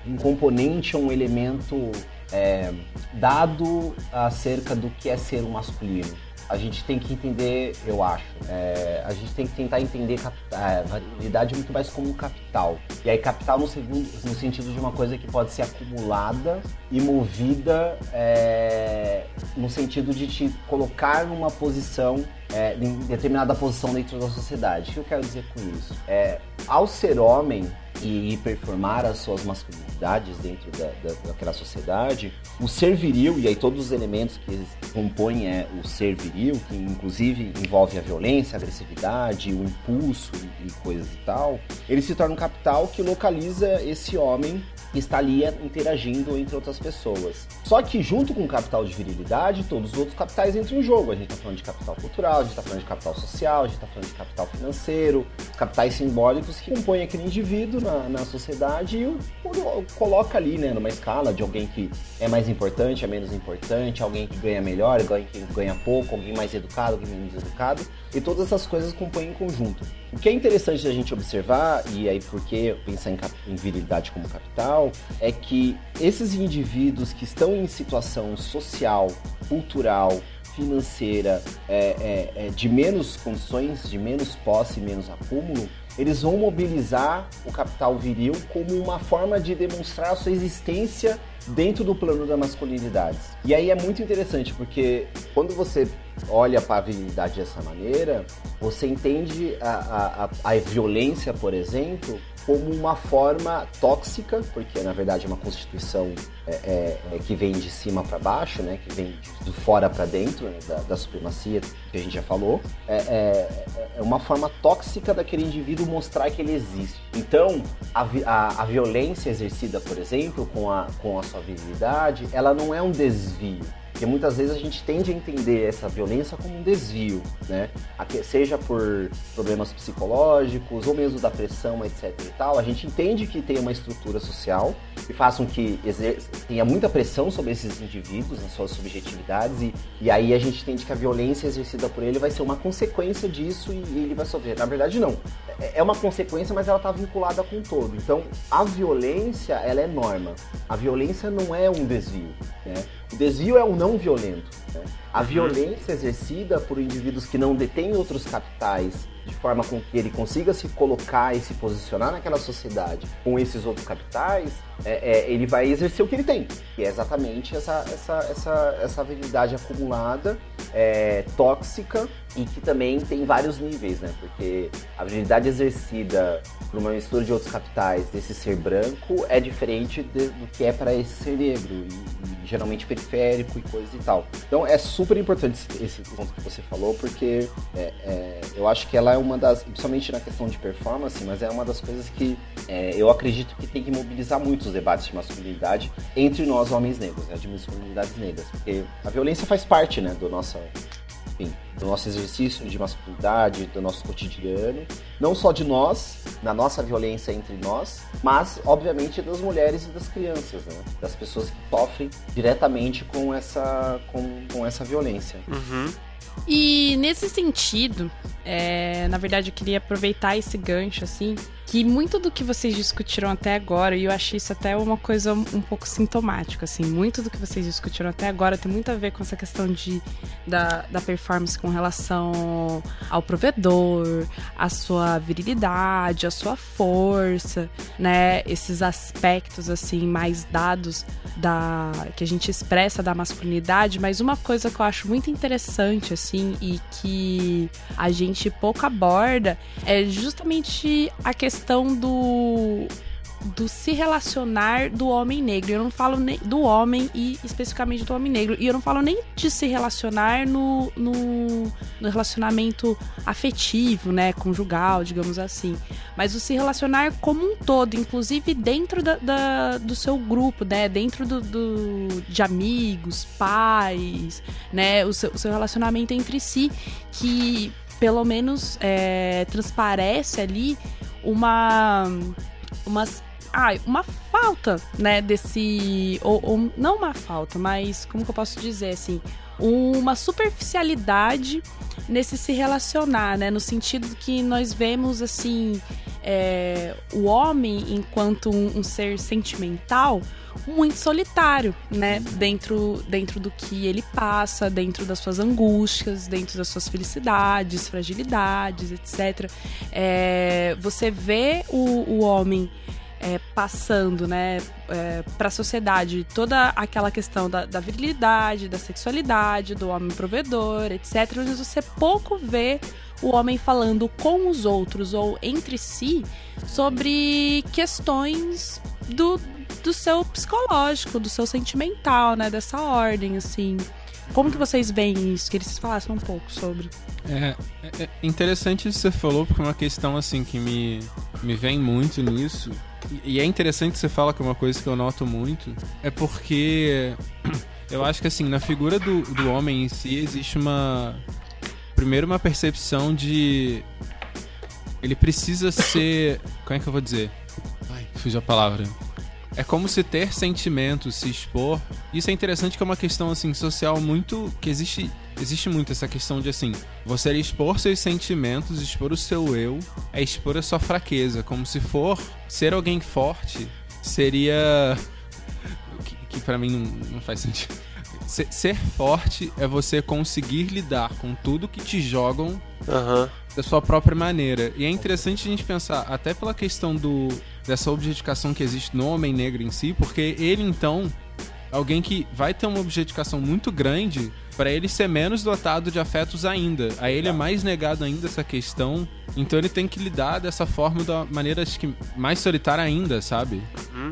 um componente, um elemento é, dado acerca do que é ser um masculino. A gente tem que entender, eu acho, é, a gente tem que tentar entender a variedade muito mais como capital. E aí capital no, segundo, no sentido de uma coisa que pode ser acumulada e movida é, no sentido de te colocar numa posição é, em determinada posição dentro da sociedade. O que eu quero dizer com isso? É, ao ser homem, e performar as suas masculinidades dentro da, da, daquela sociedade, o ser viril, e aí todos os elementos que compõem é, o ser viril, que inclusive envolve a violência, a agressividade, o impulso e, e coisas e tal, ele se torna um capital que localiza esse homem que está ali interagindo entre outras pessoas. Só que junto com o capital de virilidade, todos os outros capitais entram em jogo. A gente está falando de capital cultural, a gente está falando de capital social, a gente está falando de capital financeiro, capitais simbólicos que compõem aquele indivíduo na, na sociedade e o, o, coloca ali, né, numa escala de alguém que é mais importante, é menos importante, alguém que ganha melhor, alguém que ganha pouco, alguém mais educado, alguém menos educado. E todas essas coisas compõem em conjunto. O que é interessante a gente observar, e aí porque pensar em, em virilidade como capital, é que esses indivíduos que estão em situação social, cultural, financeira, é, é, é, de menos condições, de menos posse, menos acúmulo, eles vão mobilizar o capital viril como uma forma de demonstrar a sua existência dentro do plano da masculinidade. E aí é muito interessante, porque quando você olha para a virilidade dessa maneira, você entende a, a, a violência, por exemplo, como uma forma tóxica, porque na verdade é uma constituição é, é, é que vem de cima para baixo, né, que vem de, fora para dentro, né, da, da, supremacia que a gente já falou, é, é, é, uma forma tóxica daquele indivíduo mostrar que ele existe. Então, a, a, a violência exercida, por exemplo, com a, com a sua virilidade, ela não é um desvio, porque muitas vezes a gente tende a entender essa violência como um desvio, né? Seja por problemas psicológicos ou mesmo da pressão, etc e tal. A gente entende que tem uma estrutura social que faz com que tenha muita pressão sobre esses indivíduos, nas suas subjetividades, e, e aí a gente entende que a violência exercida por ele vai ser uma consequência disso e, e ele vai sofrer. Na verdade, não. É, é uma consequência, mas ela está vinculada com o todo. Então, a violência, ela é norma. A violência não é um desvio, né? O desvio é o não violento. Né? A uhum. violência exercida por indivíduos que não detêm outros capitais de forma com que ele consiga se colocar e se posicionar naquela sociedade com esses outros capitais, é, é, ele vai exercer o que ele tem, que é exatamente essa, essa, essa, essa habilidade acumulada, é, tóxica e que também tem vários níveis, né? Porque a habilidade exercida por uma mistura de outros capitais desse ser branco é diferente de, do que é para esse ser negro e, e, geralmente periférico e coisas e tal. Então é super importante esse, esse ponto que você falou porque é, é, eu acho que ela é uma das, principalmente na questão de performance, mas é uma das coisas que é, eu acredito que tem que mobilizar muito os debates de masculinidade entre nós homens negros, né, de masculinidades negras, porque a violência faz parte, né, do nosso, enfim, do nosso exercício de masculinidade, do nosso cotidiano, não só de nós, na nossa violência entre nós, mas obviamente das mulheres e das crianças, né? das pessoas que sofrem diretamente com essa, com, com essa violência. Uhum. E nesse sentido, é, na verdade, eu queria aproveitar esse gancho, assim, que muito do que vocês discutiram até agora, e eu achei isso até uma coisa um pouco sintomática, assim, muito do que vocês discutiram até agora tem muito a ver com essa questão de, da, da performance com relação ao provedor, a sua virilidade, a sua força, né, esses aspectos, assim, mais dados da que a gente expressa da masculinidade, mas uma coisa que eu acho muito interessante, assim, e que a gente pouco aborda é justamente a questão questão do do se relacionar do homem negro. Eu não falo nem do homem e especificamente do homem negro. E eu não falo nem de se relacionar no, no, no, relacionamento afetivo, né? Conjugal, digamos assim. Mas o se relacionar como um todo, inclusive dentro da, da do seu grupo, né? Dentro do, do, de amigos, pais, né? O seu, o seu relacionamento entre si, que pelo menos é, transparece ali uma uma ah, uma falta, né, desse ou, ou, não uma falta, mas como que eu posso dizer assim, uma superficialidade nesse se relacionar, né, no sentido que nós vemos assim é, o homem enquanto um, um ser sentimental muito solitário, né? Dentro, dentro do que ele passa, dentro das suas angústias, dentro das suas felicidades, fragilidades, etc. É, você vê o, o homem é, passando, né, é, para a sociedade toda aquela questão da, da, virilidade, da sexualidade, do homem provedor, etc. Mas você pouco vê o homem falando com os outros ou entre si sobre questões do, do seu psicológico, do seu sentimental, né? Dessa ordem, assim. Como que vocês veem isso? Que eles falassem um pouco sobre. É, é, é interessante isso que você falou, porque é uma questão assim que me, me vem muito nisso. E é interessante que você fala que é uma coisa que eu noto muito. É porque eu acho que assim, na figura do, do homem em si existe uma. Primeiro uma percepção de. Ele precisa ser. Como é que eu vou dizer? Ai, fugiu a palavra é como se ter sentimentos, se expor. Isso é interessante que é uma questão assim social muito que existe existe muito essa questão de assim, você expor seus sentimentos, expor o seu eu, é expor a sua fraqueza, como se for ser alguém forte seria que, que para mim não, não faz sentido. Ser forte é você conseguir lidar com tudo que te jogam uhum. Da sua própria maneira. E é interessante a gente pensar, até pela questão do dessa objetificação que existe no homem negro em si, porque ele então alguém que vai ter uma objetificação muito grande para ele ser menos dotado de afetos ainda. A ele é mais negado ainda essa questão. Então ele tem que lidar dessa forma da maneira acho que mais solitária ainda, sabe? Uhum.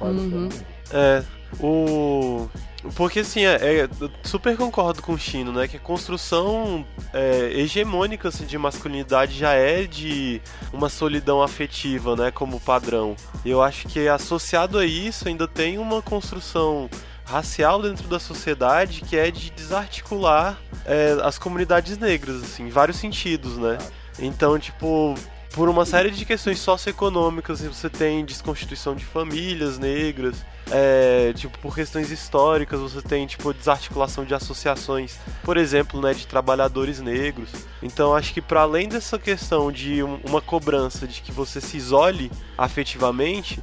Uhum. É, o porque assim, é, é, super concordo com o Chino, né? Que a construção é, hegemônica assim, de masculinidade já é de uma solidão afetiva, né? Como padrão. Eu acho que associado a isso ainda tem uma construção racial dentro da sociedade que é de desarticular é, as comunidades negras, assim, em vários sentidos, né? Então, tipo, por uma série de questões socioeconômicas, você tem desconstituição de famílias negras, é, tipo, por questões históricas, você tem, tipo, desarticulação de associações, por exemplo, né, de trabalhadores negros. Então, acho que para além dessa questão de um, uma cobrança de que você se isole afetivamente,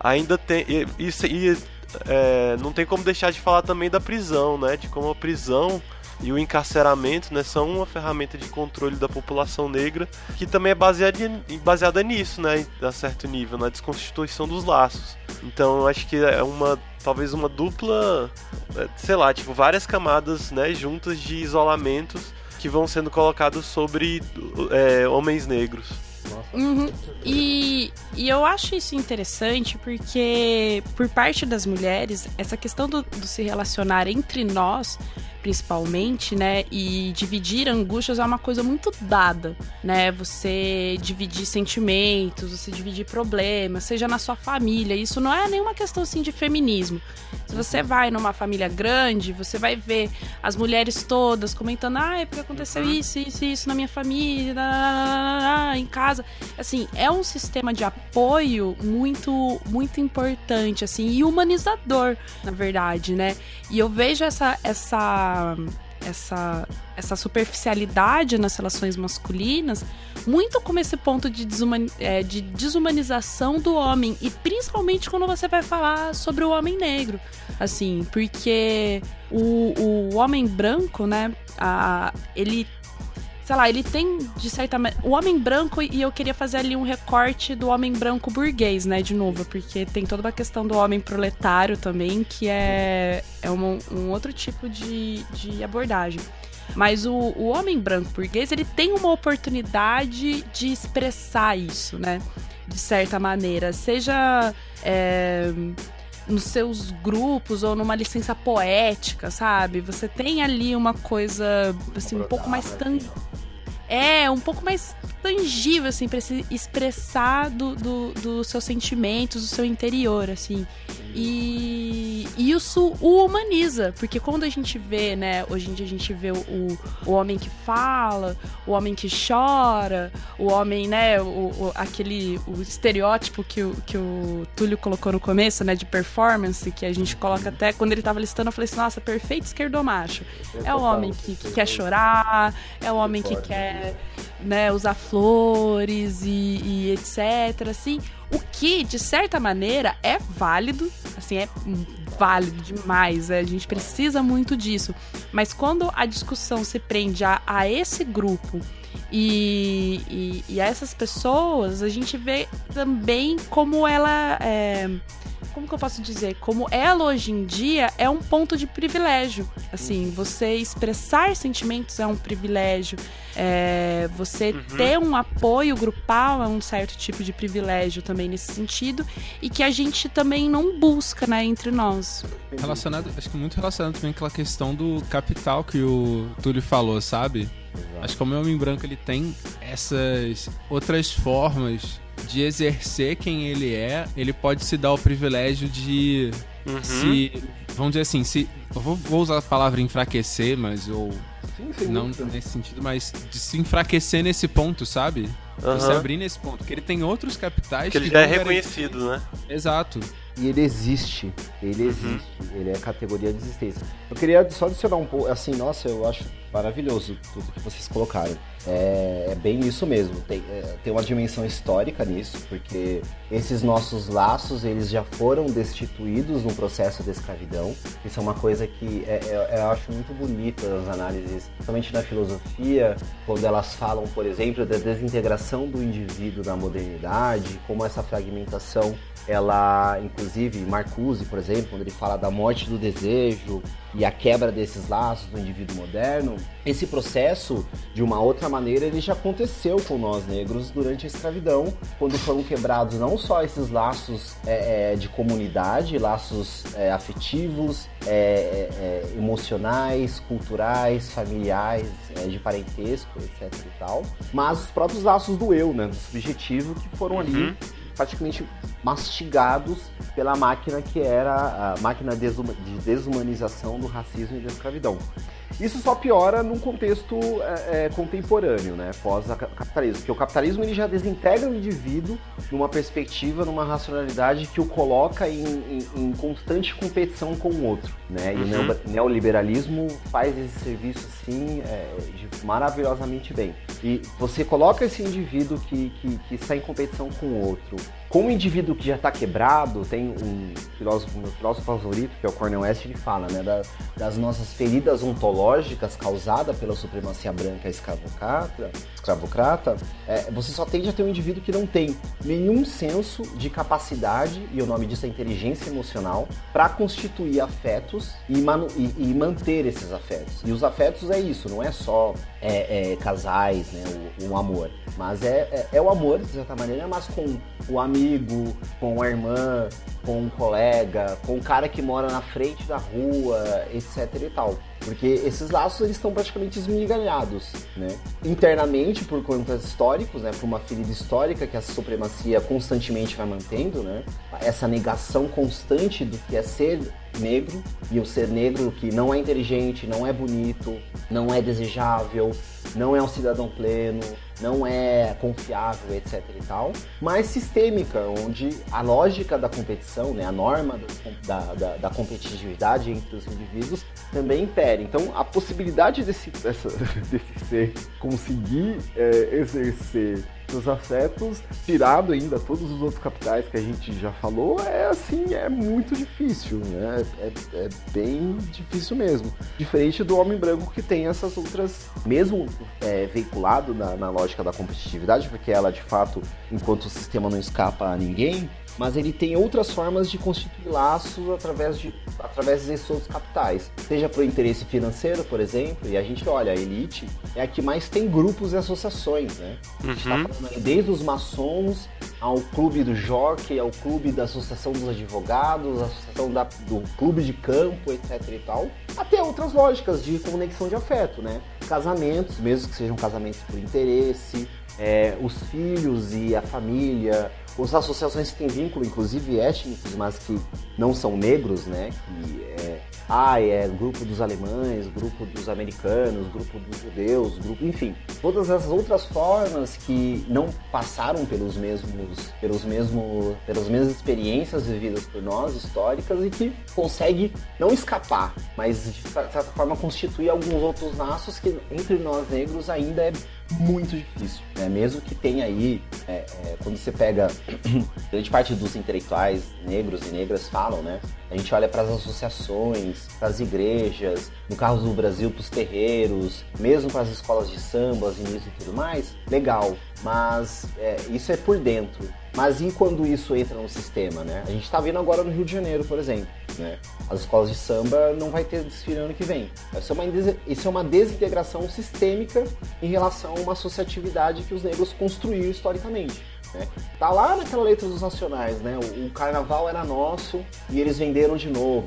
ainda tem. Isso e, é, não tem como deixar de falar também da prisão, né? De como a prisão e o encarceramento né, são uma ferramenta de controle da população negra que também é baseada, baseada nisso, né, a certo nível, na desconstituição dos laços. Então acho que é uma talvez uma dupla, é, sei lá, tipo várias camadas né, juntas de isolamentos que vão sendo colocados sobre é, homens negros. Uhum. E, e eu acho isso interessante porque, por parte das mulheres, essa questão do, do se relacionar entre nós principalmente, né? E dividir angústias é uma coisa muito dada, né? Você dividir sentimentos, você dividir problemas, seja na sua família. Isso não é nenhuma questão assim de feminismo. Se você vai numa família grande, você vai ver as mulheres todas comentando: ah, é porque aconteceu uhum. isso, isso, isso na minha família, em casa. Assim, é um sistema de apoio muito, muito importante, assim, e humanizador, na verdade, né? E eu vejo essa, essa essa, essa superficialidade nas relações masculinas, muito como esse ponto de, desuman, é, de desumanização do homem, e principalmente quando você vai falar sobre o homem negro, assim, porque o, o homem branco, né, a, ele sei lá, ele tem, de certa maneira. O homem branco, e eu queria fazer ali um recorte do homem branco burguês, né, de novo, porque tem toda uma questão do homem proletário também, que é, é um, um outro tipo de, de abordagem. Mas o, o homem branco burguês, ele tem uma oportunidade de expressar isso, né? De certa maneira. Seja. É, nos seus grupos ou numa licença poética, sabe? Você tem ali uma coisa assim um pouco mais tan é um pouco mais tangível, assim, pra se expressar dos do, do seus sentimentos, do seu interior, assim. E, isso o humaniza, porque quando a gente vê, né, hoje em dia a gente vê o, o homem que fala, o homem que chora, o homem, né, o, o, aquele o estereótipo que o, que o Túlio colocou no começo, né, de performance, que a gente coloca até, quando ele tava listando, eu falei assim, nossa, perfeito esquerdomacho. É o homem que, que quer chorar, é o homem que quer, né, usar flores e, e etc, assim o que, de certa maneira, é válido, assim, é válido demais, é, a gente precisa muito disso. Mas quando a discussão se prende a, a esse grupo e, e, e, a essas pessoas, a gente vê também como ela. É, como que eu posso dizer? Como ela hoje em dia é um ponto de privilégio. Assim, você expressar sentimentos é um privilégio. É, você uhum. ter um apoio grupal é um certo tipo de privilégio também nesse sentido. E que a gente também não busca, né, entre nós. Relacionado, acho que muito relacionado também com aquela questão do capital que o Túlio falou, sabe? Acho que como o homem branco ele tem essas outras formas de exercer quem ele é, ele pode se dar o privilégio de uhum. se. Vamos dizer assim, se. Eu vou, vou usar a palavra enfraquecer, mas eu. Sim, sim, não muito. nesse sentido, mas de se enfraquecer nesse ponto, sabe? Uhum. De se abrir nesse ponto. Porque ele tem outros capitais. Que ele já é reconhecido, garantir. né? Exato. E ele existe. Ele uhum. existe. Ele é categoria de existência. Eu queria só adicionar um pouco, assim, nossa, eu acho maravilhoso tudo que vocês colocaram. É, é bem isso mesmo. Tem, é, tem uma dimensão histórica nisso, porque esses nossos laços eles já foram destituídos no processo da escravidão. Isso é uma coisa que é, é, eu acho muito bonita as análises, principalmente na filosofia, quando elas falam, por exemplo, da desintegração do indivíduo da modernidade, como essa fragmentação ela, inclusive, Marcuse, por exemplo, quando ele fala da morte do desejo e a quebra desses laços do indivíduo moderno, esse processo, de uma outra maneira, ele já aconteceu com nós negros durante a escravidão, quando foram quebrados não só esses laços é, é, de comunidade, laços é, afetivos, é, é, é, emocionais, culturais, familiares, de parentesco, etc e tal, mas os próprios laços do eu, né, do subjetivo, que foram uhum. Praticamente mastigados pela máquina que era a máquina de desumanização do racismo e da escravidão. Isso só piora num contexto é, é, contemporâneo, né, pós-capitalismo, porque o capitalismo ele já desintegra o indivíduo numa perspectiva, numa racionalidade que o coloca em, em, em constante competição com o outro, né, uhum. e o neoliberalismo faz esse serviço assim é, maravilhosamente bem. E você coloca esse indivíduo que, que, que está em competição com o outro como indivíduo que já está quebrado, tem um filósofo, meu filósofo favorito, que é o Cornel West, ele fala, né, das, das nossas feridas ontológicas causadas pela supremacia branca escravocrata, escravocrata é, você só tende a ter um indivíduo que não tem nenhum senso de capacidade, e o nome disso é inteligência emocional, para constituir afetos e, e, e, manter esses afetos. E os afetos é isso, não é só é, é, casais, né, o, o amor, mas é, é, é o amor, de certa maneira, mas com o amigo com a irmã, com um colega, com um cara que mora na frente da rua, etc e tal. Porque esses laços eles estão praticamente esmigalhados, né? Internamente por contas históricos, né? Por uma ferida histórica que essa supremacia constantemente vai mantendo, né? Essa negação constante do que é ser negro e o ser negro que não é inteligente, não é bonito, não é desejável, não é um cidadão pleno, não é confiável, etc e tal, mas sistêmica, onde a lógica da competição, né, a norma da, da, da competitividade entre os indivíduos também impere. Então, a possibilidade desse, dessa, desse ser conseguir é, exercer seus afetos, tirado ainda todos os outros capitais que a gente já falou, é assim, é muito difícil, né? É, é bem difícil mesmo. Diferente do homem branco que tem essas outras, mesmo é, veiculado na, na lógica da competitividade, porque ela de fato, enquanto o sistema não escapa a ninguém, mas ele tem outras formas de constituir laços através, de, através desses outros capitais. Seja para o interesse financeiro, por exemplo, e a gente olha, a elite é a que mais tem grupos e associações, né? Tá uhum. Tá desde os maçons ao clube do jockey, ao clube da associação dos advogados, associação da, do clube de campo, etc e tal, até outras lógicas de conexão de afeto, né? Casamentos, mesmo que sejam casamentos por interesse, é, os filhos e a família, as associações que têm vínculo, inclusive étnicos, mas que não são negros, né? Que é, ah, é grupo dos alemães, grupo dos americanos, grupo dos judeus, grupo, enfim, todas essas outras formas que não passaram pelos mesmos, pelos mesmos, pelas mesmas experiências vividas por nós históricas e que consegue não escapar, mas de certa forma constituir alguns outros laços que entre nós negros ainda é muito difícil, né? Mesmo que tenha aí, é, é, quando você pega grande parte dos intelectuais negros e negras falam, né? A gente olha para as associações, para as igrejas, no caso do Brasil, para os terreiros, mesmo para as escolas de samba, as e tudo mais, legal. Mas é, isso é por dentro. Mas e quando isso entra no sistema, né? A gente está vendo agora no Rio de Janeiro, por exemplo, né? As escolas de samba não vai ter desfile ano que vem. Isso é uma, isso é uma desintegração sistêmica em relação a uma associatividade que os negros construíram historicamente. Né? Tá lá naquela letra dos nacionais, né? O, o, carnaval era nosso e eles venderam de novo.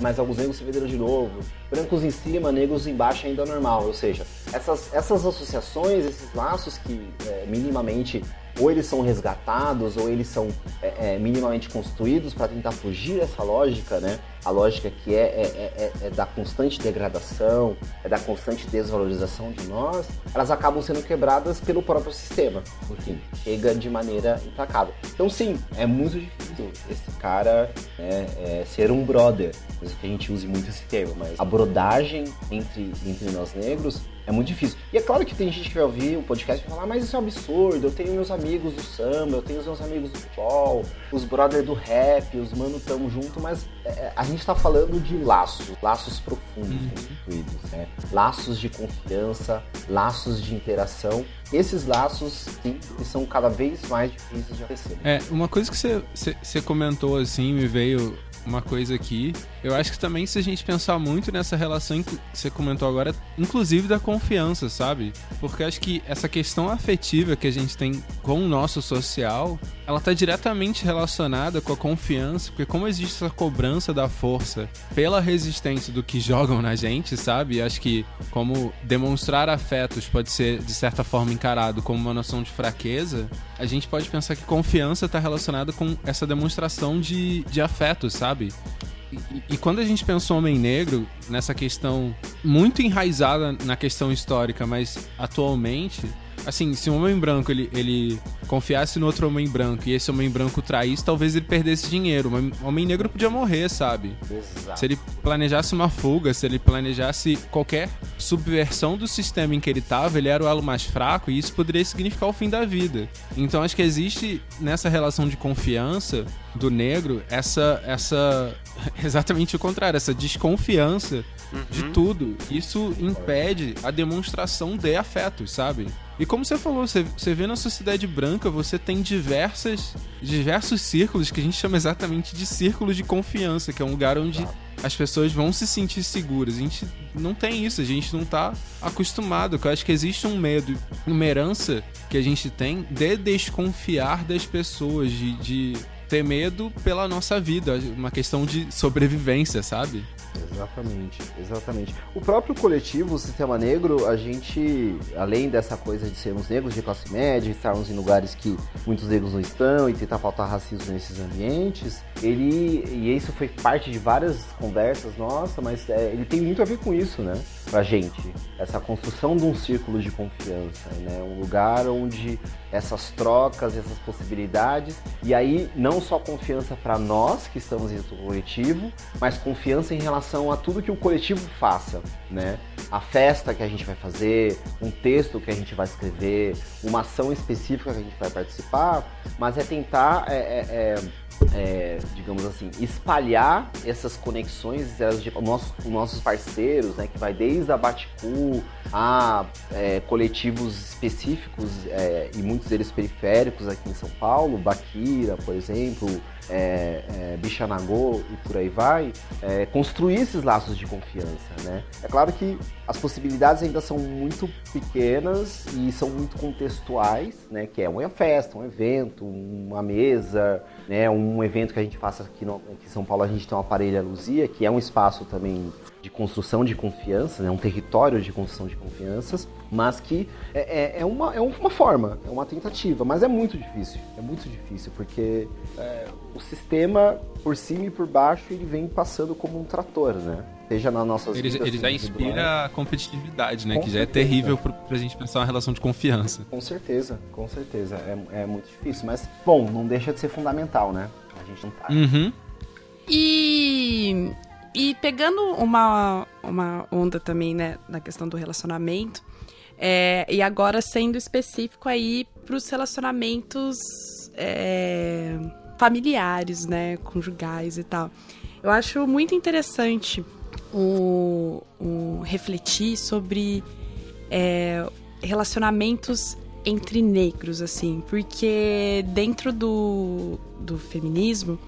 Mas alguns negros se venderam de novo. Brancos em cima, negros embaixo ainda é normal. Ou seja, essas, essas associações, esses laços que é, minimamente ou eles são resgatados ou eles são é, é, minimamente construídos para tentar fugir dessa lógica, né? A lógica que é, é, é, é, da constante degradação, é da constante desvalorização de nós, elas acabam sendo quebradas pelo próprio sistema. Enfim, chega de maneira implacável. Então, sim, é muito difícil esse cara né, é, ser um brother, mesmo que a gente use muito esse termo, mas a brodagem entre, entre nós negros é muito difícil. E é claro que tem gente que vai ouvir o podcast e falar, mas isso é um absurdo, eu tenho meus amigos do samba, eu tenho os meus amigos do futebol, os brothers do rap, os mano tamo junto, mas é, a gente tá falando de laços, laços profundos uhum. constituídos, né? Laços de confiança, laços de interação. Esses laços, sim, são cada vez mais difíceis de acontecer. É, uma coisa que você comentou assim, me veio uma coisa aqui. Eu acho que também se a gente pensar muito nessa relação que você comentou agora, inclusive da confiança, sabe? Porque acho que essa questão afetiva que a gente tem com o nosso social, ela tá diretamente relacionada com a confiança, porque como existe essa cobrança da força pela resistência do que jogam na gente, sabe? Acho que como demonstrar afetos pode ser de certa forma encarado como uma noção de fraqueza, a gente pode pensar que confiança está relacionada com essa demonstração de, de afeto, sabe? E, e, quando a gente pensa homem negro, nessa questão muito enraizada na questão histórica, mas atualmente, assim, se um homem branco ele, ele confiasse no outro homem branco e esse homem branco traísse, talvez ele perdesse dinheiro. O homem negro podia morrer, sabe? Exato. Se ele planejasse uma fuga, se ele planejasse qualquer subversão do sistema em que ele estava, ele era o elo mais fraco e isso poderia significar o fim da vida. Então acho que existe nessa relação de confiança do negro essa essa exatamente o contrário, essa desconfiança uhum. de tudo. Isso impede a demonstração de afetos, sabe? E como você falou, você, você vê na sociedade branca, você tem diversas, diversos círculos que a gente chama exatamente de círculos de confiança, que é um lugar onde as pessoas vão se sentir seguras. A gente não tem isso, a gente não tá acostumado. Eu acho que existe um medo, uma herança que a gente tem de desconfiar das pessoas, de, de ter medo pela nossa vida, uma questão de sobrevivência, sabe? Exatamente, exatamente. O próprio coletivo, o Sistema Negro, a gente, além dessa coisa de sermos negros de classe média, estarmos em lugares que muitos negros não estão e tentar faltar racismo nesses ambientes, ele, e isso foi parte de várias conversas nossa, mas é, ele tem muito a ver com isso, né? pra gente. Essa construção de um círculo de confiança, né? Um lugar onde essas trocas, essas possibilidades, e aí não só confiança para nós que estamos do coletivo, mas confiança em relação a tudo que o coletivo faça, né? A festa que a gente vai fazer, um texto que a gente vai escrever, uma ação específica que a gente vai participar, mas é tentar é, é, é é, digamos assim, espalhar essas conexões, de, nossos, nossos parceiros, né, que vai desde a Baticu a é, coletivos específicos é, e muitos deles periféricos aqui em São Paulo, Baquira, por exemplo, é, é, Bichanagô e por aí vai, é, construir esses laços de confiança, né? É claro que as possibilidades ainda são muito pequenas e são muito contextuais, né? Que é uma festa, um evento, uma mesa, né? Um evento que a gente faça aqui, no, aqui em São Paulo, a gente tem uma parelha Luzia, que é um espaço também de construção de confiança, né? um território de construção de confianças, mas que é, é, é, uma, é uma forma, é uma tentativa, mas é muito difícil, é muito difícil, porque é, o sistema, por cima e por baixo, ele vem passando como um trator, né? Seja nas nossas Ele, ele já inspira a competitividade, né? Com que certeza. já é terrível pra, pra gente pensar uma relação de confiança. Com certeza, com certeza. É, é muito difícil, mas, bom, não deixa de ser fundamental, né? A gente não tá. Uhum. E e pegando uma, uma onda também, né, na questão do relacionamento, é, e agora sendo específico aí para os relacionamentos é, familiares, né, conjugais e tal. Eu acho muito interessante o, o refletir sobre é, relacionamentos entre negros, assim, porque dentro do, do feminismo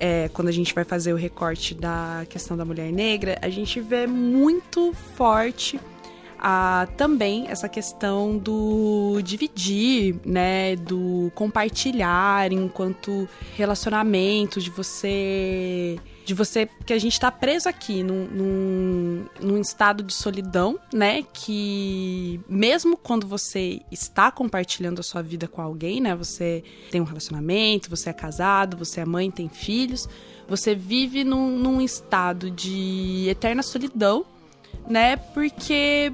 é, quando a gente vai fazer o recorte da questão da mulher negra, a gente vê muito forte a, também essa questão do dividir, né, do compartilhar enquanto relacionamento, de você de você que a gente está preso aqui num, num, num, estado de solidão, né? Que mesmo quando você está compartilhando a sua vida com alguém, né? Você tem um relacionamento, você é casado, você é mãe, tem filhos, você vive num, num estado de eterna solidão, né? Porque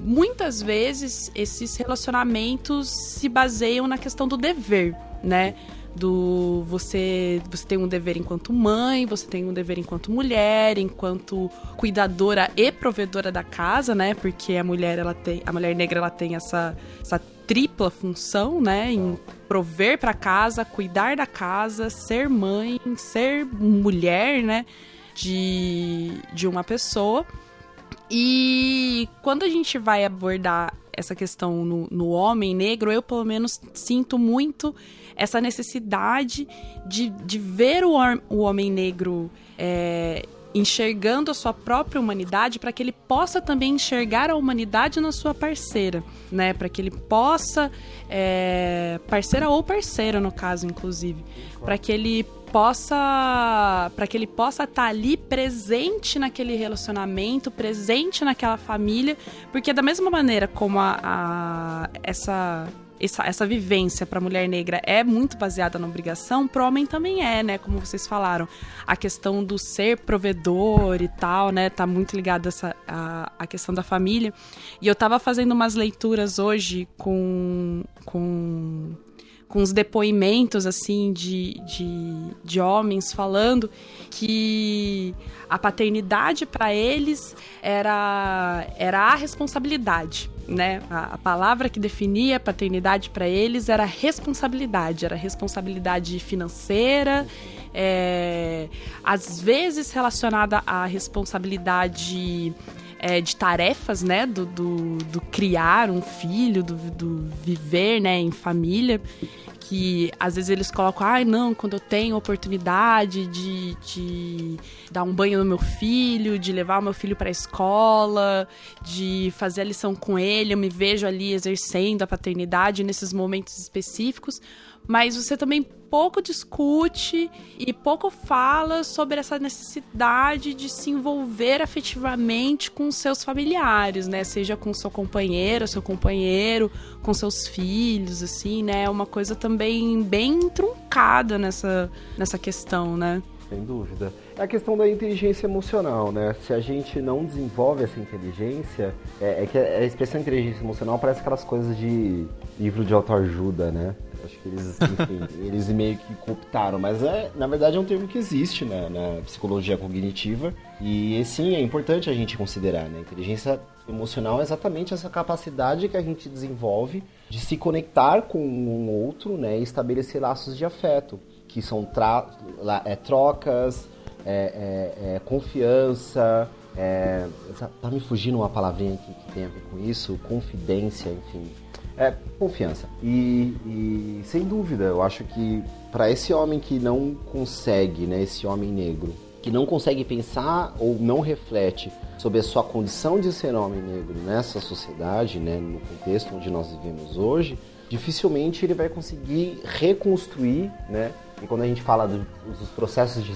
muitas vezes esses relacionamentos se baseiam na questão do dever, né? Do você você tem um dever enquanto mãe, você tem um dever enquanto mulher, enquanto cuidadora e provedora da casa, né? Porque a mulher ela tem a mulher negra ela tem essa essa tripla função, né, em prover para casa, cuidar da casa, ser mãe, ser mulher, né, de de uma pessoa. E quando a gente vai abordar essa questão no, no homem negro, eu pelo menos sinto muito essa necessidade de, de ver o, o homem negro é, enxergando a sua própria humanidade para que ele possa também enxergar a humanidade na sua parceira, né? Para que ele possa é, parceira ou parceira no caso, inclusive, para que ele possa para que ele possa estar tá ali presente naquele relacionamento, presente naquela família, porque da mesma maneira como a, a essa essa, essa vivência para a mulher negra é muito baseada na obrigação, para homem também é, né? Como vocês falaram, a questão do ser provedor e tal, né? Tá muito ligada a, a questão da família. E eu tava fazendo umas leituras hoje com com com os depoimentos assim de, de, de homens falando que a paternidade para eles era, era a responsabilidade. Né? A, a palavra que definia paternidade para eles era responsabilidade, era responsabilidade financeira, é, às vezes relacionada à responsabilidade é, de tarefas, né? Do, do, do, criar um filho, do, do viver, né? Em família que às vezes eles colocam, ai ah, não, quando eu tenho oportunidade de, de dar um banho no meu filho, de levar o meu filho para a escola, de fazer a lição com ele, eu me vejo ali exercendo a paternidade nesses momentos específicos mas você também pouco discute e pouco fala sobre essa necessidade de se envolver afetivamente com seus familiares, né? Seja com seu companheiro, seu companheiro, com seus filhos, assim, né? É uma coisa também bem truncada nessa, nessa questão, né? sem dúvida. É a questão da inteligência emocional, né? Se a gente não desenvolve essa inteligência, é, é que a expressão inteligência emocional parece aquelas coisas de livro de autoajuda, né? Acho que eles, enfim, eles meio que cooptaram, mas é, na verdade é um termo que existe na, na psicologia cognitiva e sim, é importante a gente considerar, né? Inteligência emocional é exatamente essa capacidade que a gente desenvolve de se conectar com um outro, né, e estabelecer laços de afeto, que são é, trocas, é, é, é, confiança, é, tá me fugindo uma palavrinha que tem a ver com isso, confidência, enfim, é confiança. E, e sem dúvida, eu acho que para esse homem que não consegue, né, esse homem negro, que não consegue pensar ou não reflete sobre a sua condição de ser homem negro nessa sociedade, né, no contexto onde nós vivemos hoje, dificilmente ele vai conseguir reconstruir, né? E quando a gente fala do, dos processos de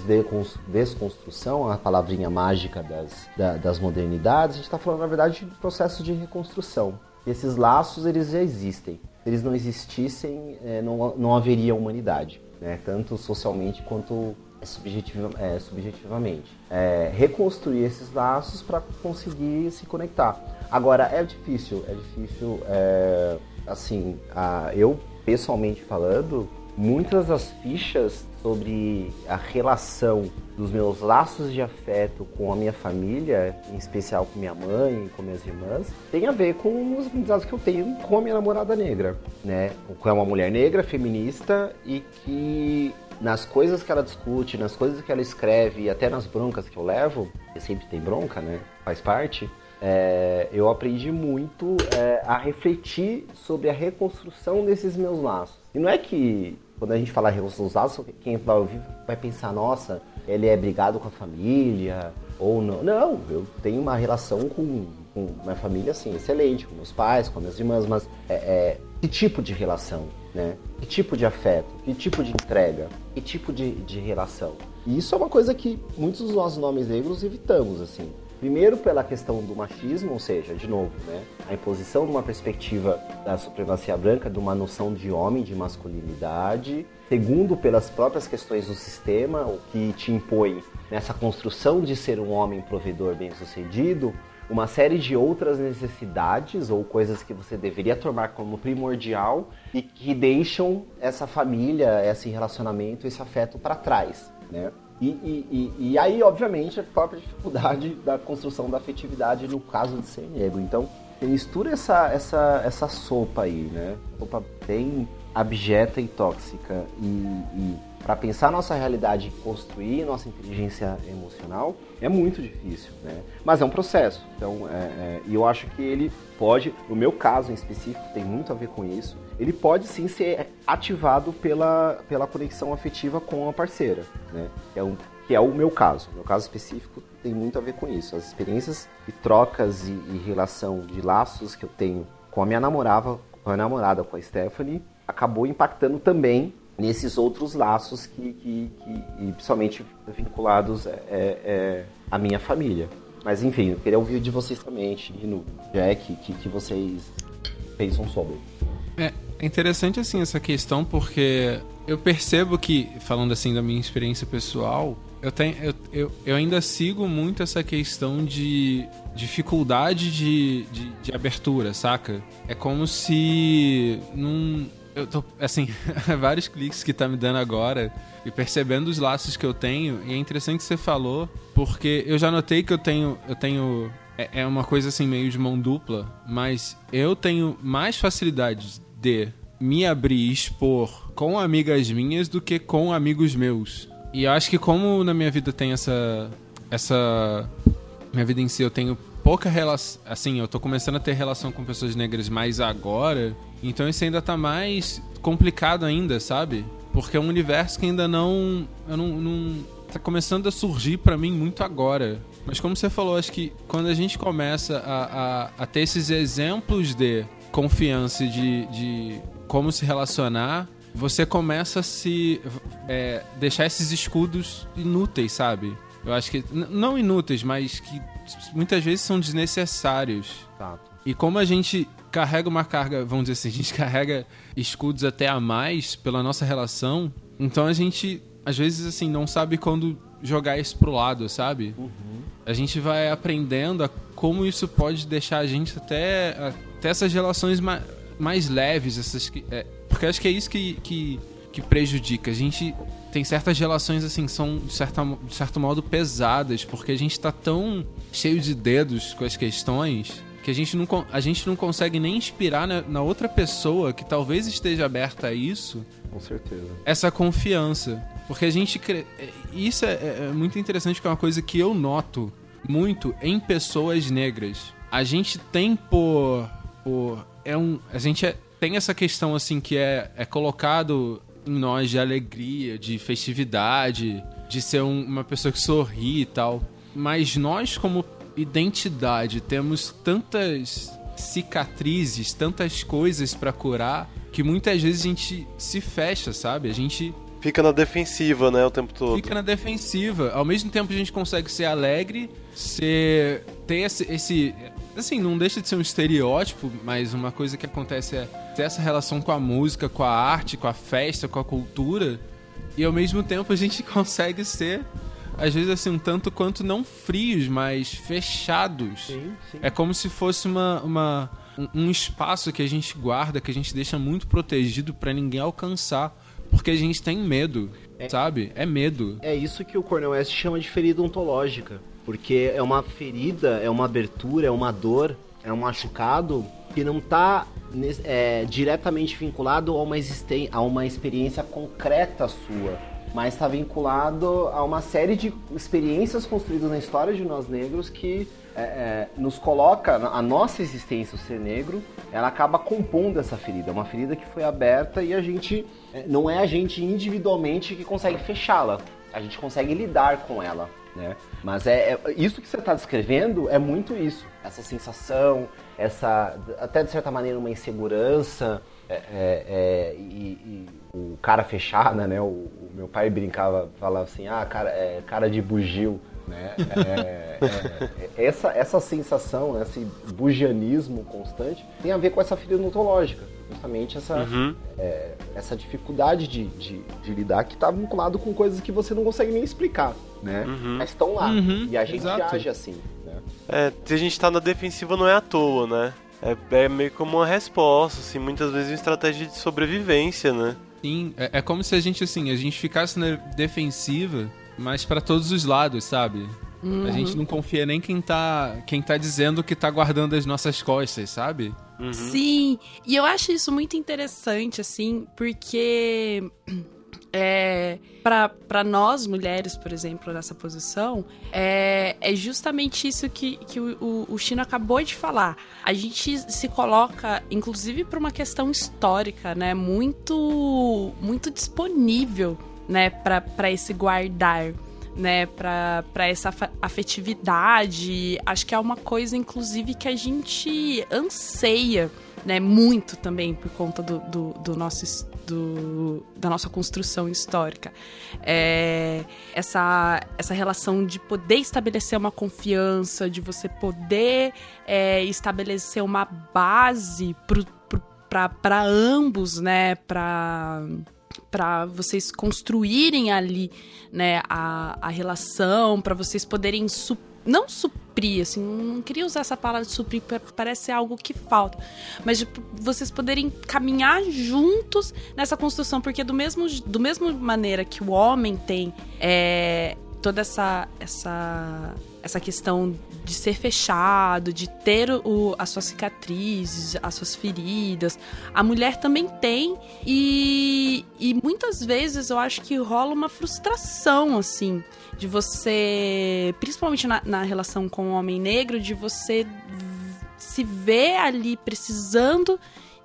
desconstrução, a palavrinha mágica das, da, das modernidades, a gente está falando, na verdade, de processos de reconstrução. Esses laços, eles já existem. Se eles não existissem, é, não, não haveria humanidade, né? tanto socialmente quanto subjetiva, é, subjetivamente. É, reconstruir esses laços para conseguir se conectar. Agora, é difícil, é difícil, é, assim, a, eu pessoalmente falando, muitas das fichas sobre a relação dos meus laços de afeto com a minha família, em especial com minha mãe, com minhas irmãs, tem a ver com os aprendizados que eu tenho com a minha namorada negra, né? Com uma mulher negra, feminista e que nas coisas que ela discute, nas coisas que ela escreve e até nas broncas que eu levo, e sempre tem bronca, né? Faz parte. É, eu aprendi muito é, a refletir sobre a reconstrução desses meus laços. E não é que quando a gente fala reconstrução dos laços, quem vai ouvir vai pensar, nossa, ele é brigado com a família, ou não. Não, eu tenho uma relação com, com minha família, assim, excelente, com meus pais, com minhas irmãs, mas é, é, que tipo de relação? Né? Que tipo de afeto, que tipo de entrega, que tipo de, de relação. E isso é uma coisa que muitos dos nossos nomes negros evitamos, assim. Primeiro pela questão do machismo, ou seja, de novo, né, a imposição de uma perspectiva da supremacia branca, de uma noção de homem, de masculinidade. Segundo, pelas próprias questões do sistema, o que te impõe nessa construção de ser um homem provedor bem-sucedido, uma série de outras necessidades ou coisas que você deveria tomar como primordial e que deixam essa família, esse relacionamento, esse afeto para trás, né? E, e, e, e, aí, obviamente, a própria dificuldade da construção da afetividade no caso de ser negro. Então, mistura essa, essa, essa sopa aí, né? Sopa bem abjeta e tóxica e, para pensar nossa realidade e construir nossa inteligência emocional é muito difícil, né? Mas é um processo. Então, é, é, e eu acho que ele pode, no meu caso em específico, tem muito a ver com isso. Ele pode sim ser ativado pela, pela conexão afetiva com a parceira, né? Que é, um, que é o meu caso. Meu caso específico tem muito a ver com isso. As experiências e trocas e, e relação de laços que eu tenho com a minha namorada, com a namorada, com a Stephanie, acabou impactando também nesses outros laços que, que, que principalmente vinculados é, é, é, à minha família. Mas enfim, eu queria ouvir de vocês também, Tino, Jack, que, que vocês pensam sobre. É interessante assim essa questão porque eu percebo que, falando assim da minha experiência pessoal, eu, tenho, eu, eu, eu ainda sigo muito essa questão de dificuldade de, de, de abertura, saca? É como se num, eu tô, assim, vários cliques que tá me dando agora e percebendo os laços que eu tenho. E é interessante que você falou, porque eu já notei que eu tenho. Eu tenho. É, é uma coisa assim meio de mão dupla, mas eu tenho mais facilidade de me abrir e expor com amigas minhas do que com amigos meus. E eu acho que como na minha vida tem essa. essa. Minha vida em si eu tenho pouca relação. Assim, eu tô começando a ter relação com pessoas negras mais agora. Então isso ainda tá mais complicado ainda, sabe? Porque é um universo que ainda não. Eu não, não tá começando a surgir para mim muito agora. Mas como você falou, acho que quando a gente começa a, a, a ter esses exemplos de confiança de, de como se relacionar, você começa a se é, deixar esses escudos inúteis, sabe? Eu acho que não inúteis, mas que muitas vezes são desnecessários. E como a gente carrega uma carga, vamos dizer assim, a gente carrega escudos até a mais pela nossa relação, então a gente às vezes, assim, não sabe quando jogar isso pro lado, sabe? Uhum. A gente vai aprendendo a como isso pode deixar a gente até, até essas relações mais, mais leves, essas, é, porque acho que é isso que, que, que prejudica. A gente tem certas relações assim que são de, certa, de certo modo pesadas, porque a gente está tão cheio de dedos com as questões que a gente não, a gente não consegue nem inspirar na, na outra pessoa que talvez esteja aberta a isso. Com certeza. Essa confiança. Porque a gente. Cre... É, isso é, é, é muito interessante, que é uma coisa que eu noto muito em pessoas negras. A gente tem por. Por é um, a gente é, tem essa questão assim que é, é colocado em nós de alegria, de festividade, de ser um, uma pessoa que sorri e tal. Mas nós, como identidade, temos tantas cicatrizes, tantas coisas para curar, que muitas vezes a gente se fecha, sabe? A gente Fica na defensiva, né, o tempo todo. Fica na defensiva. Ao mesmo tempo a gente consegue ser alegre, ser ter esse, esse assim, não deixa de ser um estereótipo, mas uma coisa que acontece é ter essa relação com a música, com a arte, com a festa, com a cultura. E ao mesmo tempo a gente consegue ser às vezes assim um tanto quanto não frios, mas fechados. Sim, sim. É como se fosse uma, uma um espaço que a gente guarda, que a gente deixa muito protegido para ninguém alcançar, porque a gente tem medo, é, sabe? É medo. É isso que o Cornel West chama de ferida ontológica, porque é uma ferida, é uma abertura, é uma dor, é um machucado que não está é, diretamente vinculado a uma, a uma experiência concreta sua mas está vinculado a uma série de experiências construídas na história de nós negros que é, é, nos coloca, a nossa existência, o ser negro, ela acaba compondo essa ferida. É uma ferida que foi aberta e a gente, é, não é a gente individualmente que consegue fechá-la, a gente consegue lidar com ela. Né? Mas é, é isso que você está descrevendo é muito isso, essa sensação, essa até de certa maneira uma insegurança, é, é, é, e, e, o cara fechada, né? O, o, meu pai brincava, falava assim, ah, cara, é, cara de bugio, né? É, é, essa, essa sensação, né, esse bugianismo constante, tem a ver com essa ferida ontológica. Justamente essa, uhum. essa dificuldade de, de, de lidar que está vinculado com coisas que você não consegue nem explicar, né? Uhum. Mas estão lá. Uhum. E a gente Exato. age assim. Né? É, se a gente está na defensiva não é à toa, né? É, é meio como uma resposta, assim, muitas vezes uma estratégia de sobrevivência, né? Sim, é, é como se a gente, assim, a gente ficasse na defensiva, mas para todos os lados, sabe? Uhum. A gente uhum. não confia nem quem tá, quem tá dizendo que tá guardando as nossas costas, sabe? Uhum. Sim, e eu acho isso muito interessante, assim, porque é, para nós mulheres, por exemplo, nessa posição, é, é justamente isso que, que o, o Chino acabou de falar. A gente se coloca, inclusive, para uma questão histórica, né? Muito, muito disponível, né? Para esse guardar né, para essa afetividade. Acho que é uma coisa, inclusive, que a gente anseia, né, muito também por conta do, do, do nosso do, da nossa construção histórica. É, essa, essa relação de poder estabelecer uma confiança, de você poder é, estabelecer uma base para ambos, né? Para para vocês construírem ali né, a, a relação, para vocês poderem não suprir, assim, não queria usar essa palavra de suprir, parece algo que falta, mas de vocês poderem caminhar juntos nessa construção, porque do mesmo, do mesmo maneira que o homem tem é, toda essa, essa, essa questão de ser fechado, de ter o, as suas cicatrizes, as suas feridas. A mulher também tem e, e muitas vezes eu acho que rola uma frustração, assim, de você, principalmente na, na relação com o homem negro, de você se ver ali precisando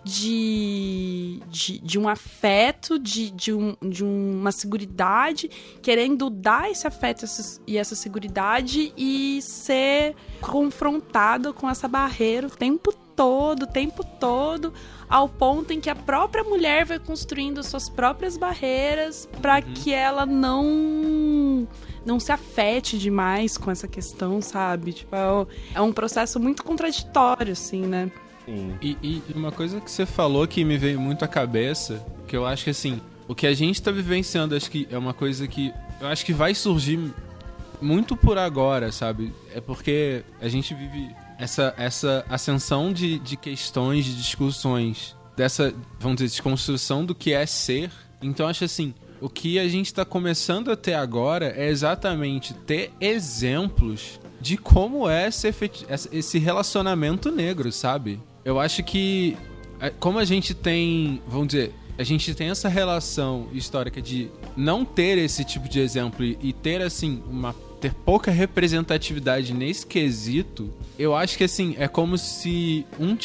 de, de, de, um afeto, de, de, um, de uma seguridade, querendo dar esse afeto e essa seguridade e ser confrontado com essa barreira o tempo todo, o tempo todo, ao ponto em que a própria mulher vai construindo suas próprias barreiras para uhum. que ela não não se afete demais com essa questão, sabe? Tipo, é, é um processo muito contraditório, assim, né? Sim. E, e, uma coisa que você falou que me veio muito à cabeça, que eu acho que assim, o que a gente está vivenciando, acho que é uma coisa que eu acho que vai surgir muito por agora, sabe? É porque a gente vive essa, essa ascensão de, de questões, de discussões, dessa, vamos dizer, desconstrução do que é ser. Então, acho assim, o que a gente está começando a ter agora é exatamente ter exemplos de como é esse relacionamento negro, sabe? Eu acho que, é, como a gente tem, vamos dizer, a gente tem essa relação histórica de não ter esse tipo de exemplo e, ter assim uma ter pouca representatividade nesse quesito, eu acho que assim é como se um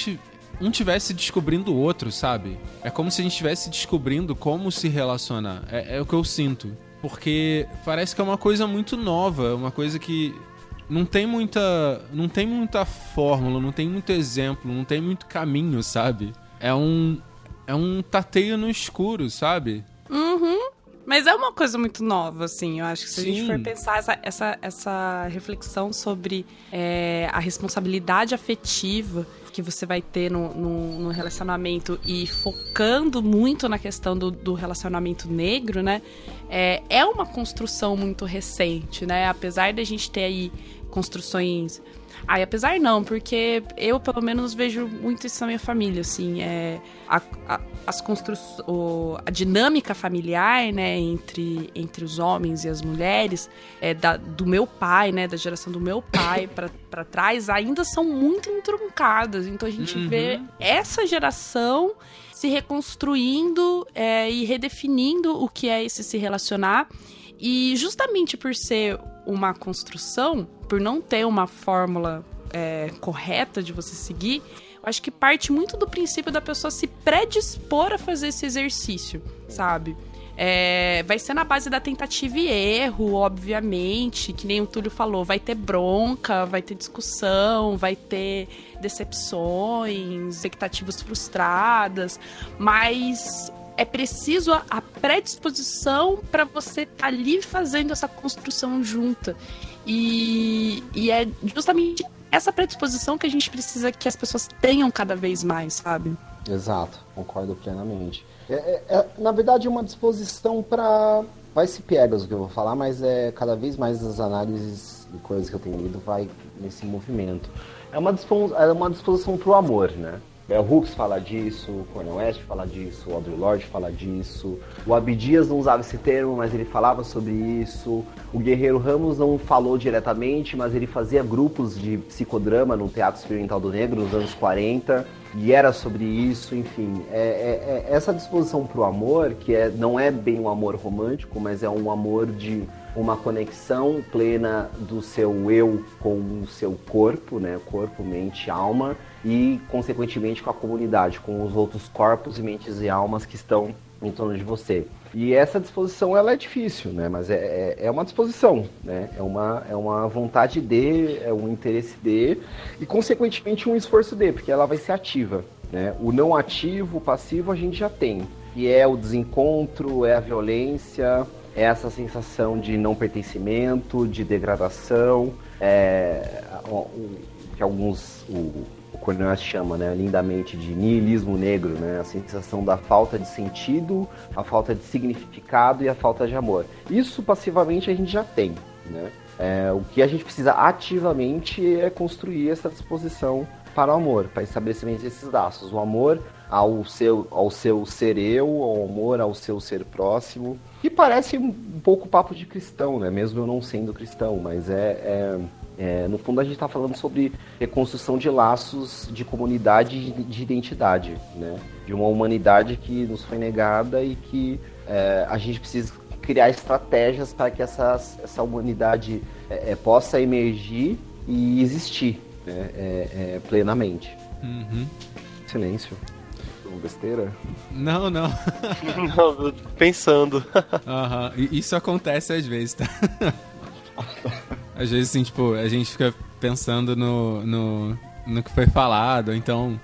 um tivesse descobrindo o outro, sabe? É como se a gente estivesse descobrindo como se relacionar. É, é, o que eu sinto. Porque parece que é uma coisa muito nova, uma coisa que não tem muita. não tem muita fórmula, não tem muito exemplo, não tem muito caminho, sabe? É um é um tateio no escuro, sabe? Uhum. Mas é uma coisa muito nova, assim. Eu acho que se Sim. a gente for pensar essa, essa, essa reflexão sobre é, a responsabilidade afetiva que você vai ter no, no, no, relacionamento e focando muito na questão do, do relacionamento negro, né? É, é uma construção muito recente, né? Apesar da gente ter aí construções Ai, apesar não, porque eu pelo menos vejo muito isso na minha família, assim, é a, a as construções, a dinâmica familiar, né, entre, entre os homens e as mulheres, é, da, do meu pai, né, da geração do meu pai para trás, ainda são muito entruncadas. Então a gente uhum. vê essa geração se reconstruindo é, e redefinindo o que é esse se relacionar. E justamente por ser uma construção, por não ter uma fórmula é, correta de você seguir, acho que parte muito do princípio da pessoa se predispor a fazer esse exercício, sabe? É, vai ser na base da tentativa e erro, obviamente, que nem o Túlio falou, vai ter bronca, vai ter discussão, vai ter decepções, expectativas frustradas, mas é preciso a, a predisposição para você estar tá ali fazendo essa construção junta. E, e é justamente essa predisposição que a gente precisa que as pessoas tenham cada vez mais, sabe? Exato, concordo plenamente. É, é, é na verdade, uma disposição para. Vai se piegas o que eu vou falar, mas é cada vez mais as análises e coisas que eu tenho lido vai nesse movimento. É uma, é uma disposição para o amor, né? Bell Hooks fala disso, o Cornel West fala disso, o Audre Lorde fala disso, o Abdias não usava esse termo, mas ele falava sobre isso, o Guerreiro Ramos não falou diretamente, mas ele fazia grupos de psicodrama no Teatro Experimental do Negro nos anos 40, e era sobre isso, enfim. É, é, é essa disposição para o amor, que é, não é bem um amor romântico, mas é um amor de uma conexão plena do seu eu com o seu corpo, né? Corpo, mente, alma e, consequentemente, com a comunidade, com os outros corpos e mentes e almas que estão em torno de você. E essa disposição ela é difícil, né? Mas é, é, é uma disposição, né? É uma, é uma vontade de, é um interesse de e, consequentemente, um esforço de, porque ela vai ser ativa. Né? O não ativo, o passivo, a gente já tem. E é o desencontro, é a violência, é essa sensação de não pertencimento, de degradação, é, que alguns, o, Cornelius chama né, lindamente de niilismo negro, né, a sensação da falta de sentido, a falta de significado e a falta de amor. Isso passivamente a gente já tem. Né? É, o que a gente precisa ativamente é construir essa disposição para o amor, para estabelecimento desses laços. O amor ao seu, ao seu ser eu, ao amor ao seu ser próximo. Que parece um pouco papo de cristão, né? Mesmo eu não sendo cristão, mas é, é é, no fundo, a gente está falando sobre reconstrução de laços de comunidade e de identidade, né? de uma humanidade que nos foi negada e que é, a gente precisa criar estratégias para que essas, essa humanidade é, é possa emergir e existir né? É, é, plenamente. Uhum. Silêncio. Besteira? Não, não. não, pensando. Uhum. Isso acontece às vezes, tá? Às vezes, assim, tipo, a gente fica pensando no, no, no que foi falado, então.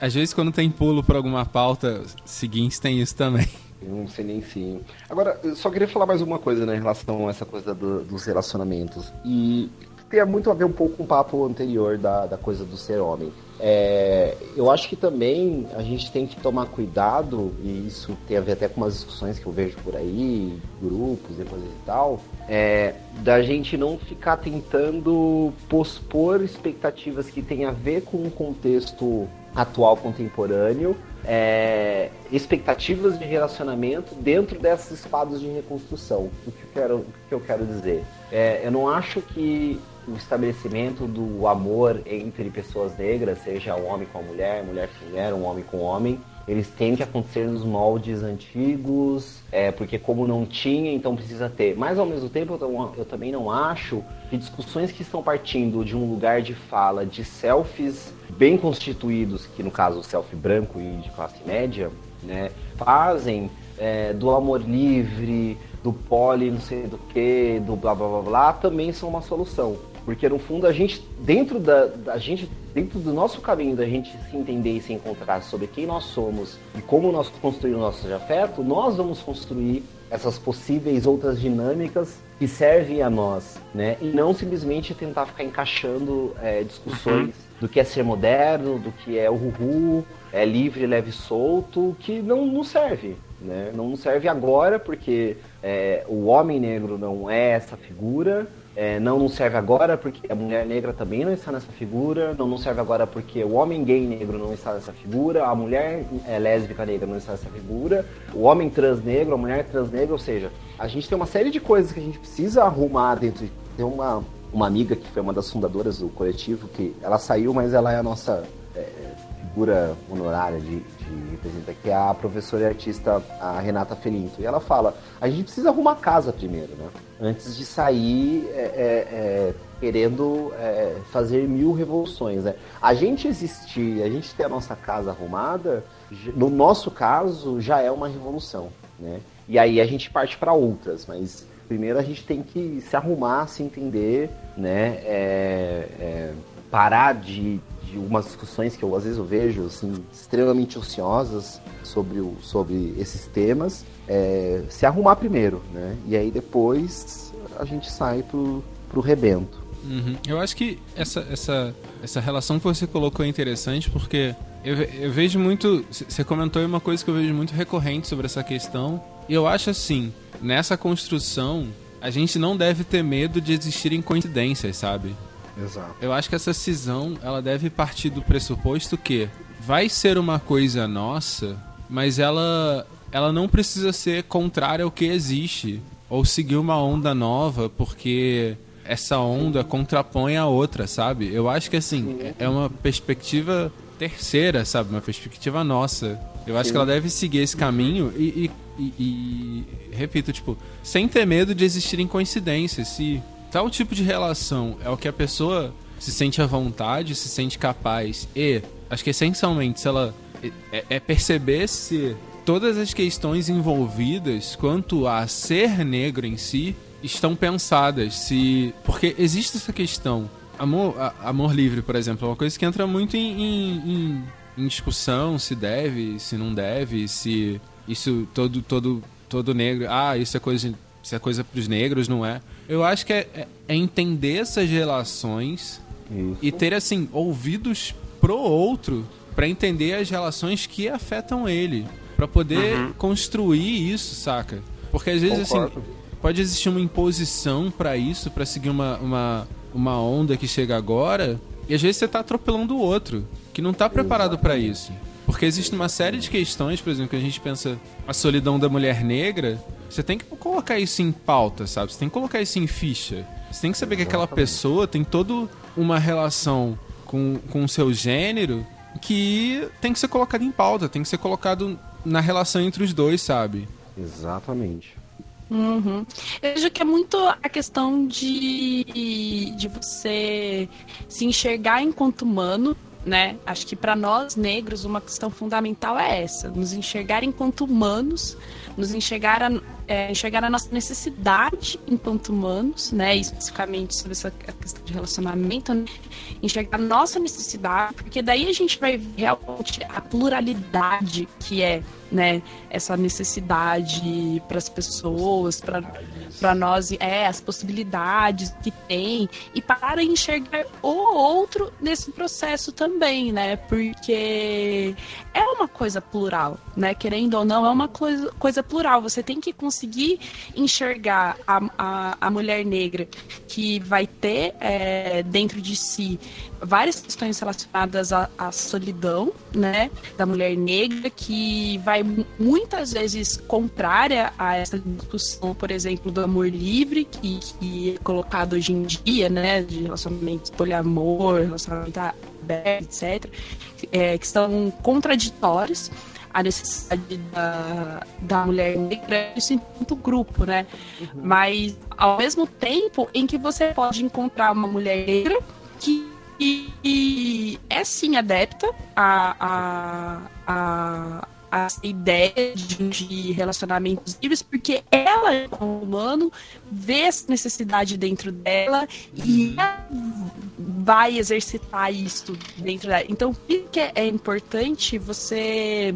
Às vezes, quando tem pulo por alguma pauta seguinte, tem isso também. Eu não sei nem sim. Agora, eu só queria falar mais uma coisa, né, em relação a essa coisa do, dos relacionamentos. E tem muito a ver um pouco com o papo anterior da, da coisa do ser homem. É, eu acho que também a gente tem que tomar cuidado, e isso tem a ver até com umas discussões que eu vejo por aí, grupos, depois e tal, é, da gente não ficar tentando pospor expectativas que tem a ver com o contexto atual contemporâneo, é, expectativas de relacionamento dentro desses espadas de reconstrução. O que eu quero, o que eu quero dizer? É, eu não acho que o estabelecimento do amor entre pessoas negras, seja homem com a mulher, mulher com mulher, um homem com homem, eles têm que acontecer nos moldes antigos, é, porque como não tinha, então precisa ter. Mas ao mesmo tempo eu, eu, também não acho que discussões que estão partindo de um lugar de fala de selfies bem constituídos, que no caso o selfie branco e de classe média, né, fazem é, do amor livre, do poli, não sei do que, do blá blá blá blá, também são uma solução. Porque no fundo a gente, dentro da, da gente, dentro do nosso caminho da gente se entender e se encontrar sobre quem nós somos e como nós construímos o nosso afeto, nós vamos construir essas possíveis outras dinâmicas que servem a nós, né? E não simplesmente tentar ficar encaixando é, discussões uhum. do que é ser moderno, do que é o ruhu, é livre, leve e solto, que não, não serve, né? Não serve agora porque é, o homem negro não é essa figura, é, não nos serve agora porque a mulher negra também não está nessa figura, não nos serve agora porque o homem gay negro não está nessa figura, a mulher é, lésbica negra não está nessa figura, o homem trans negro, a mulher trans negra, ou seja, a gente tem uma série de coisas que a gente precisa arrumar dentro de. Tem uma, uma amiga que foi uma das fundadoras do coletivo, que ela saiu, mas ela é a nossa é, figura honorária de representa, que é a professora e artista a Renata Felinto. E ela fala: a gente precisa arrumar casa primeiro, né? Antes de sair é, é, é, querendo é, fazer mil revoluções. Né? A gente existir, a gente ter a nossa casa arrumada, no nosso caso, já é uma revolução. Né? E aí a gente parte para outras, mas primeiro a gente tem que se arrumar, se entender, né? É, é, parar de de umas discussões que eu às vezes eu vejo assim, extremamente ociosas sobre, o, sobre esses temas, é, se arrumar primeiro, né? E aí depois a gente sai pro, pro rebento. Uhum. Eu acho que essa, essa, essa relação que você colocou é interessante porque eu, eu vejo muito. Você comentou uma coisa que eu vejo muito recorrente sobre essa questão. E eu acho assim: nessa construção, a gente não deve ter medo de existirem coincidências, sabe? Exato. Eu acho que essa cisão ela deve partir do pressuposto que vai ser uma coisa nossa, mas ela ela não precisa ser contrária ao que existe ou seguir uma onda nova porque essa onda contrapõe a outra, sabe? Eu acho que assim, é uma perspectiva terceira, sabe? Uma perspectiva nossa. Eu acho Sim. que ela deve seguir esse caminho e, e, e, e, repito, tipo, sem ter medo de existirem coincidências. Se tal tipo de relação é o que a pessoa se sente à vontade, se sente capaz e acho que essencialmente se ela é, é perceber se todas as questões envolvidas quanto a ser negro em si estão pensadas se porque existe essa questão. Amor amor livre por exemplo é uma coisa que entra muito em, em, em discussão se deve se não deve se isso todo todo todo negro ah isso é coisa isso é coisa para os negros não é eu acho que é, é, é entender essas relações Isso. e ter, assim, ouvidos pro outro para entender as relações que afetam ele. para poder uhum. construir isso, saca? Porque às vezes, assim, Concordo. assim, pode existir uma imposição para isso, para seguir uma, uma, uma onda que chega agora, e às vezes você tá atropelando o outro, que não tá preparado para isso. Porque existe uma série de questões, por exemplo, que a gente pensa a solidão da mulher negra, você tem que colocar isso em pauta, sabe? Você tem que colocar isso em ficha. Você tem que saber que aquela pessoa tem toda uma relação com, com o seu gênero que tem que ser colocado em pauta, tem que ser colocado na relação entre os dois, sabe? Exatamente. Uhum. Eu vejo que é muito a questão de, de você se enxergar enquanto humano, né? Acho que para nós negros uma questão fundamental é essa, nos enxergar enquanto humanos, nos enxergar a, é, enxergar a nossa necessidade enquanto humanos, né? Especificamente sobre essa questão de relacionamento, né? enxergar a nossa necessidade, porque daí a gente vai ver realmente a pluralidade que é né, essa necessidade para as pessoas, para nós, é, as possibilidades que tem e para enxergar o outro nesse processo também, né? Porque é uma coisa plural, né? Querendo ou não, é uma coisa, coisa plural. Você tem que conseguir enxergar a, a, a mulher negra que vai ter é, dentro de si várias questões relacionadas à, à, solidão, né, da mulher negra, que vai muitas vezes contrária a essa discussão, por exemplo, do amor livre, que, que é colocado hoje em dia, né, de relacionamentos poliamor, relacionamento aberto, etc., é, que são contraditórios a necessidade da, da mulher negra isso enquanto grupo, né? Uhum. Mas ao mesmo tempo em que você pode encontrar uma mulher negra que e, é sim adepta a, a, a, a ideia de, de, relacionamentos livres, porque ela, como humano, vê essa necessidade dentro dela e ela vai exercitar isso dentro dela. Então, por que é importante você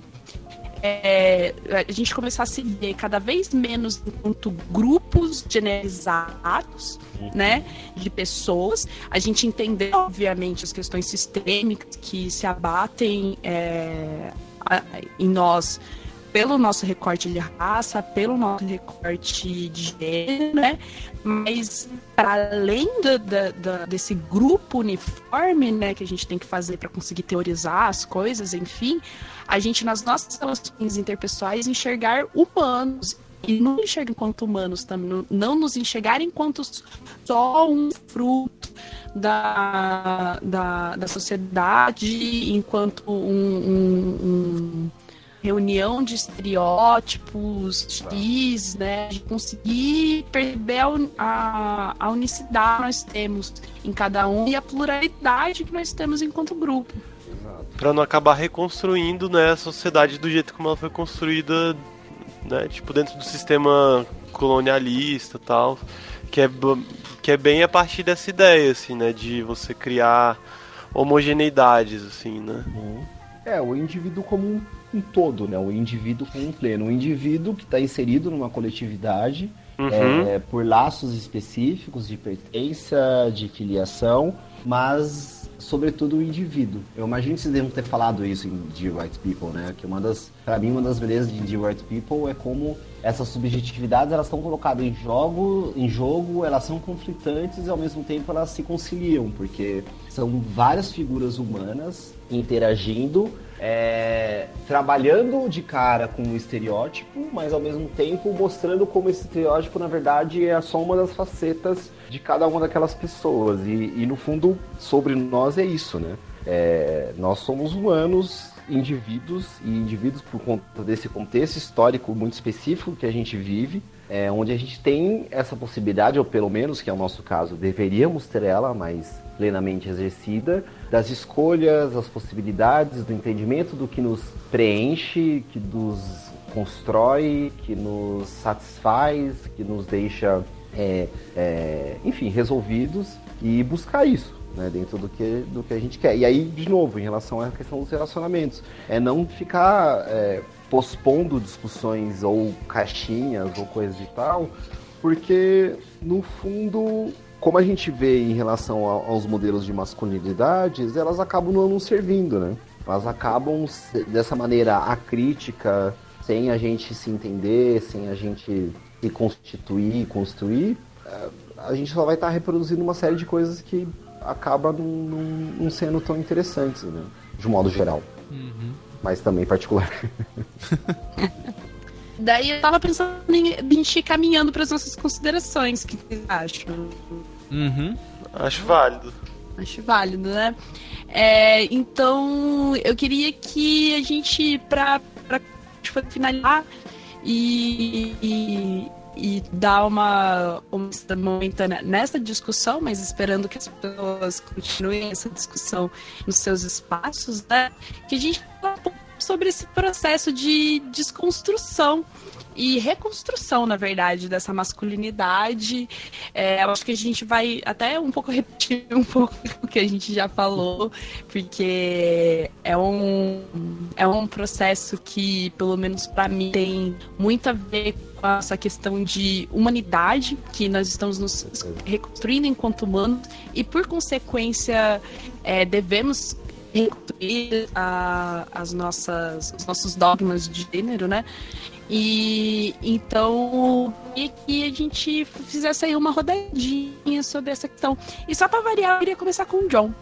é, a gente começar a se ver cada vez menos enquanto grupos generalizados, uhum. né, de pessoas. A gente entender, obviamente, as questões sistêmicas que se abatem é, em nós pelo nosso recorte de raça, pelo nosso recorte de gênero, né? Mas para além do, desse grupo uniforme, né, que a gente tem que fazer para conseguir teorizar as coisas, enfim, a gente nas nossas relações interpessoais enxergar humanos. E não enxergar enquanto humanos também, não nos enxergar enquanto só um fruto da, da, da sociedade, enquanto um, um, um reunião de estereótipos X, né? De conseguir perceber a, a unicidade que nós temos em cada um e a pluralidade que nós temos enquanto grupo. Para não acabar reconstruindo né, a sociedade do jeito como ela foi construída, né? Tipo, dentro do sistema colonialista e tal. Que é, que é bem a partir dessa ideia, assim, né? De você criar homogeneidades, assim, né? É, o indivíduo como um um todo, né? O indivíduo como um pleno. O indivíduo que está inserido numa coletividade uhum. é, por laços específicos de pertença, de filiação, mas sobretudo o indivíduo. Eu imagino que vocês devem ter falado isso em The Right People, né? Que uma das, para mim, uma das belezas de The Right People é como essas subjetividades elas estão colocadas em jogo, em jogo, elas são conflitantes e ao mesmo tempo elas se conciliam, porque são várias figuras humanas interagindo é, trabalhando de cara com o estereótipo, mas ao mesmo tempo mostrando como esse estereótipo, na verdade, é só uma das facetas de cada uma daquelas pessoas. E, e no fundo, sobre nós é isso, né? É, nós somos humanos, indivíduos, e indivíduos por conta desse contexto histórico muito específico que a gente vive, é, onde a gente tem essa possibilidade, ou pelo menos, que é o nosso caso, deveríamos ter ela, mas plenamente exercida, das escolhas, das possibilidades, do entendimento do que nos preenche, que nos constrói, que nos satisfaz, que nos deixa, é, é, enfim, resolvidos e buscar isso. Né, dentro do que, do que a gente quer. E aí, de novo, em relação à questão dos relacionamentos, é não ficar é, pospondo discussões ou caixinhas ou coisas e tal, porque no fundo como a gente vê em relação aos modelos de masculinidades, elas acabam não servindo, né? Elas acabam dessa maneira acrítica, sem a gente se entender, sem a gente se constituir, construir, é, a gente só vai estar reproduzindo uma série de coisas que acaba não, sendo tão interessantes, né? De um modo geral. Uhum. Mas também particular. Daí eu tava pensando em a gente ir caminhando para as nossas considerações. O que vocês acham? Uhum. Acho válido. Acho válido, né? É, então, eu queria que a gente, para tipo, finalizar e, e, e, dar uma, uma momentânea nessa discussão, mas esperando que as pessoas continuem essa discussão nos seus espaços, né? Que a gente fala um pouco sobre esse processo de desconstrução e reconstrução, na verdade, dessa masculinidade. É, eu acho que a gente vai até um pouco repetir um pouco o que a gente já falou, porque é um, é um processo que, pelo menos para mim, tem muito a ver com essa questão de humanidade que nós estamos nos reconstruindo enquanto humanos e, por consequência, é, devemos reconstruir a, as nossas, os nossos dogmas de gênero, né? E então, e que a gente fizesse aí uma rodadinha sobre essa questão. E só pra variar, eu queria começar com o John.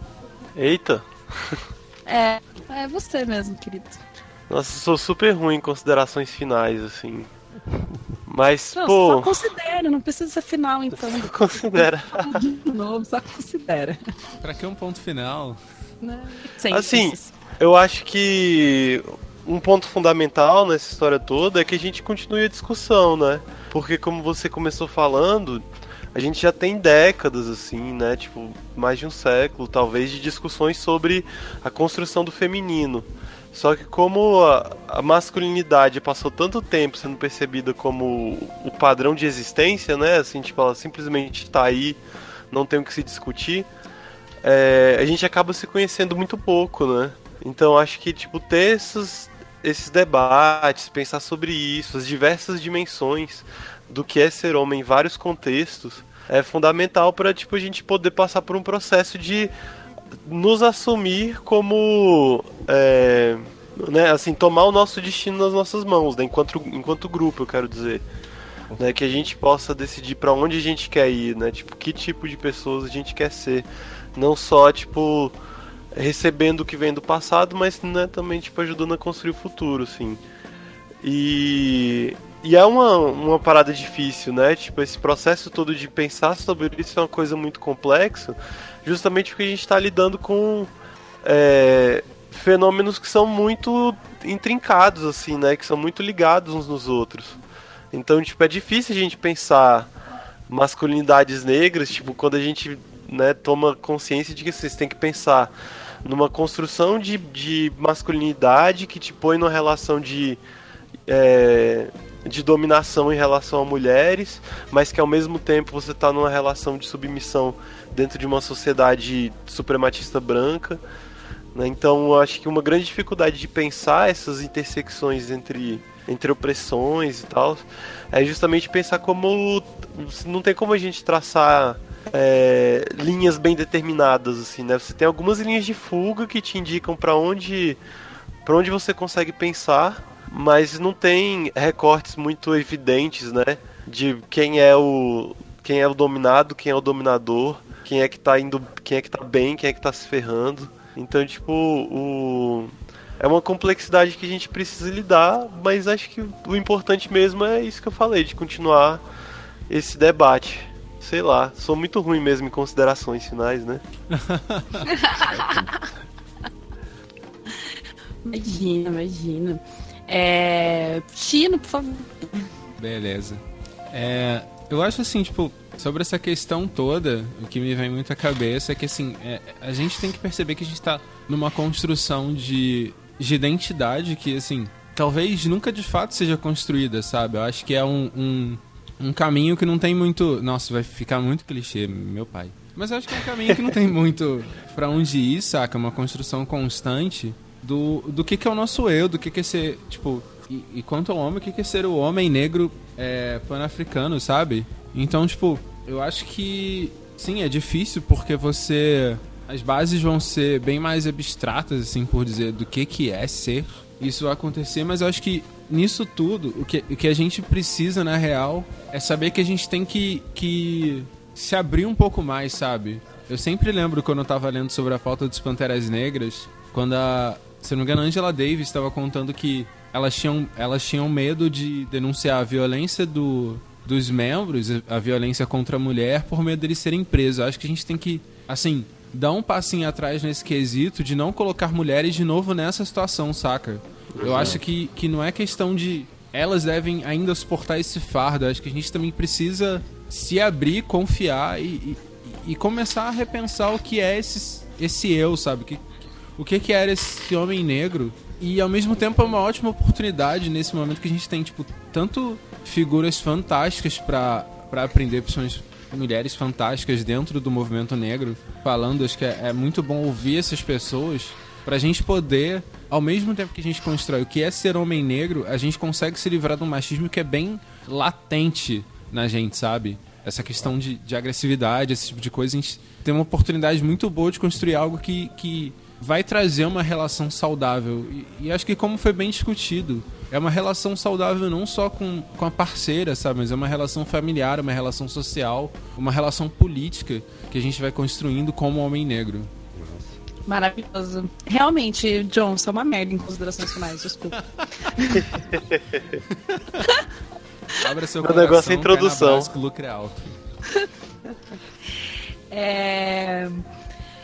Eita! É, é você mesmo, querido. Nossa, sou super ruim em considerações finais, assim. Mas, não, pô. Só considera, não precisa ser final, então. Só considera. De novo, só considera. Pra que um ponto final? Né? Sem assim, eu acho que um ponto fundamental nessa história toda é que a gente continue a discussão, né? Porque como você começou falando, a gente já tem décadas assim, né? Tipo, mais de um século, talvez, de discussões sobre a construção do feminino. Só que como a, masculinidade passou tanto tempo sendo percebida como o padrão de existência, né? Assim, tipo, ela simplesmente está aí, não tem o que se discutir. É, a gente acaba se conhecendo muito pouco, né? Então acho que tipo ter esses, esses debates, pensar sobre isso, as diversas dimensões do que é ser homem em vários contextos, é fundamental para tipo a gente poder passar por um processo de nos assumir como é, né, assim, tomar o nosso destino nas nossas mãos, né, enquanto, enquanto grupo, eu quero dizer. Né, que a gente possa decidir para onde a gente quer ir, né, tipo, que tipo de pessoas a gente quer ser. Não só, tipo, recebendo o que vem do passado, mas né, também tipo, ajudando a construir o futuro, assim. E, e é uma, uma parada difícil, né? Tipo, esse processo todo de pensar sobre isso é uma coisa muito complexa, justamente porque a gente está lidando com é, fenômenos que são muito intrincados, assim, né? Que são muito ligados uns nos outros. Então, tipo, é difícil a gente pensar masculinidades negras, tipo, quando a gente né, toma consciência de que vocês têm que pensar numa construção de, de masculinidade que te põe numa relação de, é, de dominação em relação a mulheres, mas que ao mesmo tempo você está numa relação de submissão dentro de uma sociedade suprematista branca. Né? Então eu acho que uma grande dificuldade de pensar essas intersecções entre, entre opressões e tal é justamente pensar como não tem como a gente traçar é, linhas bem determinadas, assim, né? Você tem algumas linhas de fuga que te indicam para onde, para onde você consegue pensar, mas não tem recortes muito evidentes, né? De quem é o quem é o dominado, quem é o dominador, quem é que tá indo, quem é que tá bem, quem é que tá se ferrando. Então, tipo, o é uma complexidade que a gente precisa lidar, mas acho que o importante mesmo é isso que eu falei, de continuar esse debate sei lá, sou muito ruim mesmo em considerações finais, né? imagina, imagina. É... Chino, por favor. Beleza. É, eu acho assim, tipo, sobre essa questão toda, o que me vem muito à cabeça é que, assim, é, a gente tem que perceber que a gente tá numa construção de, de identidade que, assim, talvez nunca de fato seja construída, sabe? Eu acho que é um, um um caminho que não tem muito. Nossa, vai ficar muito clichê, meu pai. Mas eu acho que é um caminho que não tem muito para onde ir, saca? Uma construção constante do, do que, que é o nosso eu, do que, que é ser, tipo, e, e quanto ao homem, o que, que é ser o homem negro é, pan-africano, sabe? Então, tipo, eu acho que sim, é difícil porque você. As bases vão ser bem mais abstratas, assim, por dizer, do que, que é ser. Isso vai acontecer, mas eu acho que nisso tudo, o que, o que a gente precisa, na real, é saber que a gente tem que, que se abrir um pouco mais, sabe? Eu sempre lembro quando eu tava lendo sobre a falta dos Panteras Negras, quando a, se não me engano, Angela Davis estava contando que elas tinham, elas tinham medo de denunciar a violência do, dos membros, a violência contra a mulher, por medo deles serem presos. Eu acho que a gente tem que, assim, dar um passinho atrás nesse quesito de não colocar mulheres de novo nessa situação, saca? Eu acho que, que não é questão de elas devem ainda suportar esse fardo. Eu acho que a gente também precisa se abrir, confiar e, e, e, começar a repensar o que é esse, esse eu, sabe? Que, o que, que era esse homem negro. E ao mesmo tempo é uma ótima oportunidade nesse momento que a gente tem, tipo, tanto figuras fantásticas para aprender, principalmente mulheres fantásticas dentro do movimento negro, falando. Acho que é, é muito bom ouvir essas pessoas pra gente poder, ao mesmo tempo que a gente constrói o que é ser homem negro, a gente consegue se livrar de um machismo que é bem latente na gente, sabe? Essa questão de, de agressividade, esse tipo de coisa, a gente tem uma oportunidade muito boa de construir algo que, que vai trazer uma relação saudável. E, e, acho que, como foi bem discutido, é uma relação saudável não só com, com a parceira, sabe? Mas é uma relação familiar, uma relação social, uma relação política que a gente vai construindo como homem negro. Maravilhoso. Realmente, John, você é uma merda em considerações finais, desculpa. Abra seu Meu negócio é introdução. lucro é alto. É...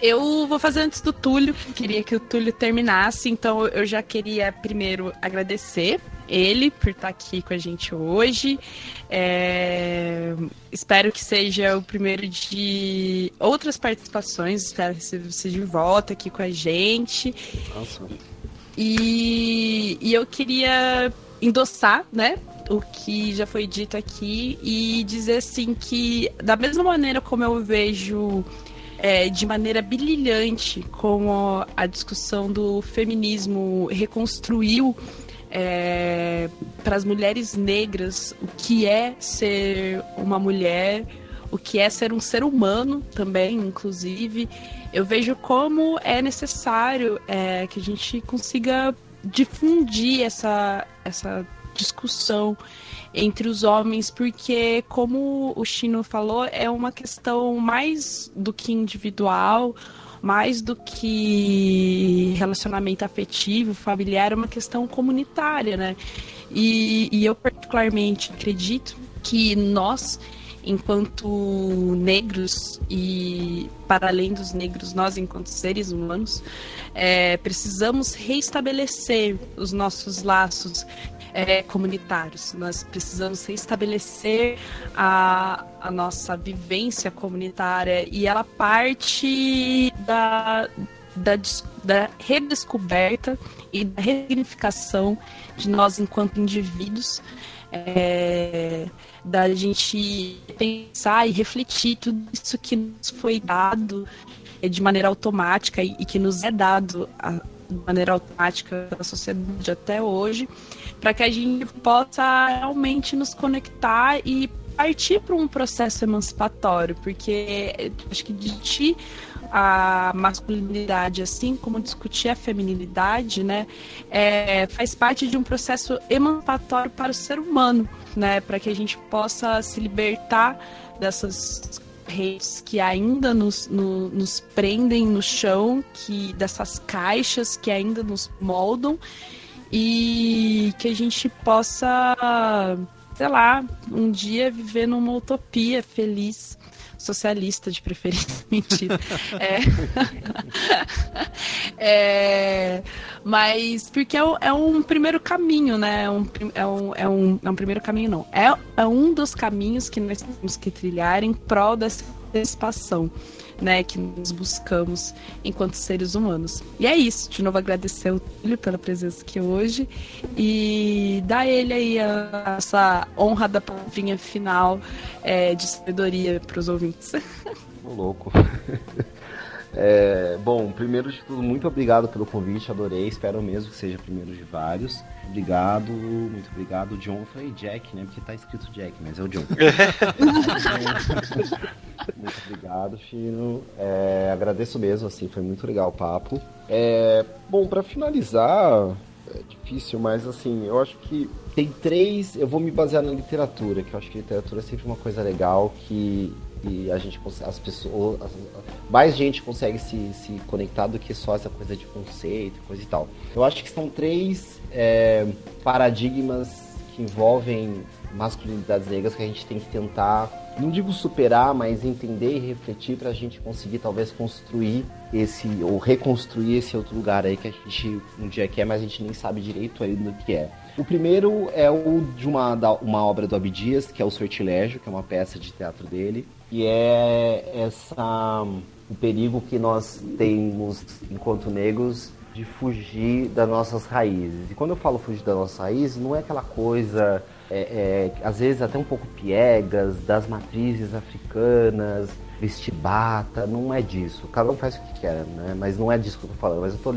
Eu vou fazer antes do Túlio, queria que o Túlio terminasse, então eu já queria primeiro agradecer ele por estar aqui com a gente hoje. É... Espero que seja o primeiro de outras participações, espero que você de volta aqui com a gente. Nossa. E, e eu queria endossar, né, o que já foi dito aqui e dizer assim que da mesma maneira como eu vejo é, de maneira brilhante como a discussão do feminismo reconstruiu é, para as mulheres negras o que é ser uma mulher, o que é ser um ser humano também, inclusive. Eu vejo como é necessário é, que a gente consiga difundir essa, essa discussão entre os homens, porque, como o Chino falou, é uma questão mais do que individual, mais do que relacionamento afetivo, familiar, é uma questão comunitária, né? E, e eu, particularmente, acredito que nós, enquanto negros e para além dos negros, nós, enquanto seres humanos, é, precisamos reestabelecer os nossos laços é, comunitários. Nós precisamos restabelecer a, a nossa vivência comunitária e ela parte da, da, da redescoberta e da ressignificação de nós enquanto indivíduos. É, da gente pensar e refletir tudo isso que nos foi dado de maneira automática e, que nos é dado de maneira automática pela sociedade até hoje, para que a gente possa realmente nos conectar e partir para um processo emancipatório, porque acho que discutir a masculinidade, assim como discutir a feminilidade, né, é, faz parte de um processo emancipatório para o ser humano, né, para que a gente possa se libertar dessas redes que ainda nos, no, nos prendem no chão, que dessas caixas que ainda nos moldam e que a gente possa, sei lá, um dia viver numa utopia feliz socialista de preferência. Mentira. é... é... Mas porque é, é, um primeiro caminho, né? É um, é, um, é, um, é um primeiro caminho, não. É, é um dos caminhos que nós temos que trilhar em prol dessa emancipação né, que nós buscamos enquanto seres humanos. E é isso. De novo agradecer o Túlio pela presença aqui hoje e dar ele aí a, essa honra da palavrinha final é, de sabedoria para os ouvintes. Tô louco. É, bom, primeiro de tudo, muito obrigado pelo convite, adorei. Espero mesmo que seja primeiro de vários. Obrigado, muito obrigado. John, eu falei Jack, né? Porque tá escrito Jack, mas é o John. muito obrigado, Chino. É, agradeço mesmo, assim, foi muito legal o papo. É, bom, para finalizar, é difícil, mas assim, eu acho que tem três. Eu vou me basear na literatura, que eu acho que literatura é sempre uma coisa legal que e a gente as pessoas mais gente consegue se, se conectar do que só essa coisa de conceito coisa e tal eu acho que são três é, paradigmas que envolvem masculinidades negras que a gente tem que tentar não digo superar mas entender e refletir para a gente conseguir talvez construir esse ou reconstruir esse outro lugar aí que a gente um dia quer mas a gente nem sabe direito ainda o que é o primeiro é o de uma, uma obra do Abdias, que é o Sortilégio, que é uma peça de teatro dele. E é essa o perigo que nós temos enquanto negros de fugir das nossas raízes. E quando eu falo fugir das nossas raízes, não é aquela coisa, é, é, às vezes até um pouco piegas, das matrizes africanas, vestir bata, não é disso. Cada um faz o que quer, né? Mas não é disso que eu tô falando. Mas eu tô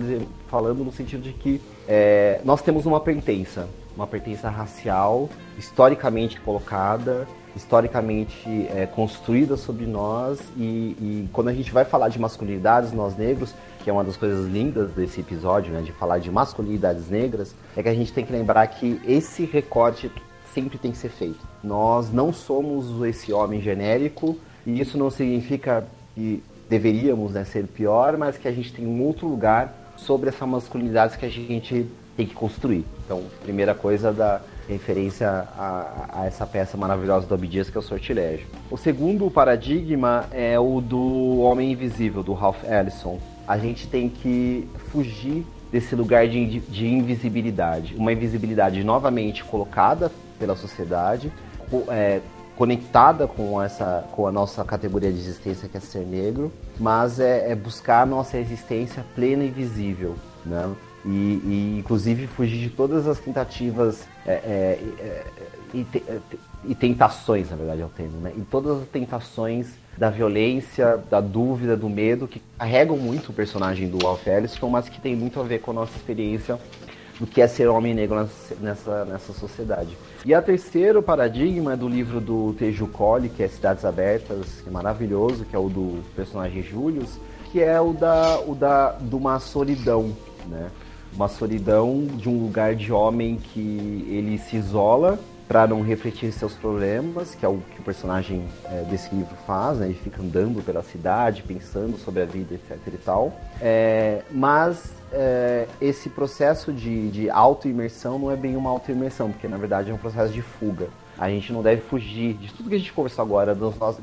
falando no sentido de que é, nós temos uma pertença, uma pertença racial, historicamente colocada, historicamente é, construída sobre nós e, e, quando a gente vai falar de masculinidades, nós negros, que é uma das coisas lindas desse episódio, né, de falar de masculinidades negras, é que a gente tem que lembrar que esse recorte sempre tem que ser feito. Nós não somos esse homem genérico e isso não significa que deveríamos né, ser pior, mas que a gente tem um outro lugar sobre essa masculinidade que a gente tem que construir. Então, primeira coisa da referência a, a essa peça maravilhosa do Abdias, que é o Sortilégio. O segundo paradigma é o do Homem Invisível, do Ralph Ellison. A gente tem que fugir desse lugar de, de invisibilidade. Uma invisibilidade novamente colocada pela sociedade, é, conectada com essa com a nossa categoria de existência que é ser negro, mas é, é buscar a nossa existência plena e visível, né? E, e inclusive fugir de todas as tentativas é, é, é e, e, tentações, na verdade, é o termo, né? E todas as tentações da violência, da dúvida, do medo que carregam muito o personagem do Alf Ellison, mas que tem muito a ver com a nossa experiência do que é ser homem negro nessa, nessa sociedade. E a terceiro paradigma é do livro do Teju Colli, que é Cidades Abertas, que é maravilhoso, que é o do personagem Julius, que é o da, o da de uma solidão, né? Uma solidão de um lugar de homem que ele se isola para não refletir seus problemas, que é o que o personagem é, desse livro faz, né? Ele fica andando pela cidade, pensando sobre a vida, etc e tal. É, mas é, esse processo de, de auto-imersão não é bem uma auto-imersão, porque na verdade é um processo de fuga. A gente não deve fugir de tudo que a gente conversou agora,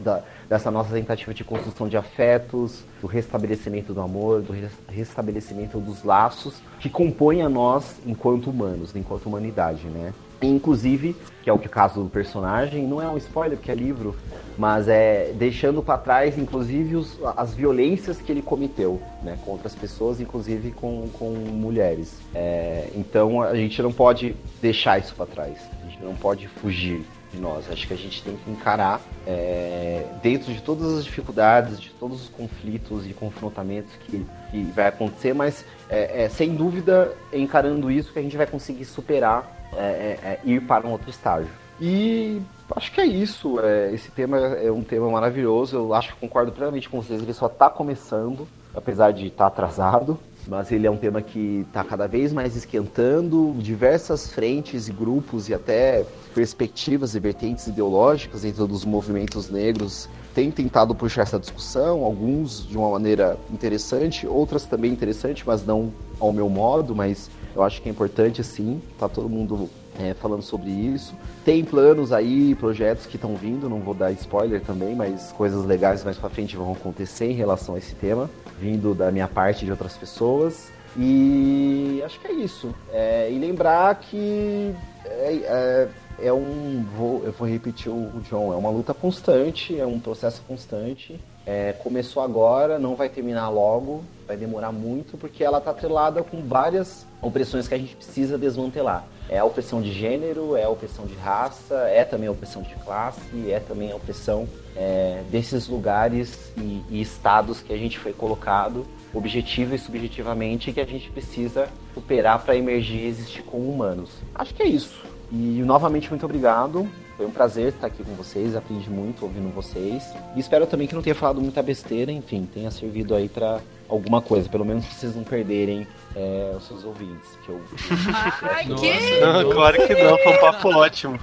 da, dessa nossa tentativa de construção de afetos, do restabelecimento do amor, do restabelecimento dos laços que compõem a nós enquanto humanos, enquanto humanidade, né? Inclusive, que é o caso do personagem, não é um spoiler porque é livro, mas é deixando para trás, inclusive, os, as violências que ele cometeu né, contra as pessoas, inclusive com, com mulheres. É, então a gente não pode deixar isso para trás, gente não pode fugir de nós. Acho que a gente tem que encarar, é, dentro de todas as dificuldades, de todos os conflitos e confrontamentos que, que vai acontecer, mas é, é sem dúvida, encarando isso, que a gente vai conseguir superar é, é, é, ir para um outro estágio. E acho que é isso. Esse tema é um tema maravilhoso. Eu acho que concordo plenamente com vocês. Ele só está começando, apesar de estar tá atrasado. Mas ele é um tema que está cada vez mais esquentando diversas frentes e grupos e até perspectivas e vertentes ideológicas dentro dos movimentos negros. Têm tentado puxar essa discussão, alguns de uma maneira interessante, outras também interessante, mas não ao meu modo, mas eu acho que é importante sim, tá todo mundo é, falando sobre isso. Tem planos aí, projetos que estão vindo, não vou dar spoiler também, mas coisas legais mais para frente vão acontecer em relação a esse tema, vindo da minha parte de outras pessoas. E acho que é isso. É, e lembrar que é, é, é um. Vou, eu vou repetir o, o John, é uma luta constante, é um processo constante. É, começou agora, não vai terminar logo, vai demorar muito, porque ela está atrelada com várias opressões que a gente precisa desmantelar. É a opressão de gênero, é a opressão de raça, é também a opressão de classe, é também a opressão é, desses lugares e, e estados que a gente foi colocado, objetiva e subjetivamente, que a gente precisa superar para emergir e existir como humanos. Acho que é isso. E novamente, muito obrigado. Foi um prazer estar aqui com vocês, aprendi muito ouvindo vocês. E espero também que não tenha falado muita besteira, enfim, tenha servido aí para alguma coisa, pelo menos pra vocês não perderem é, os seus ouvintes. Que eu... Ai, que? Não, claro que não, foi um papo ótimo.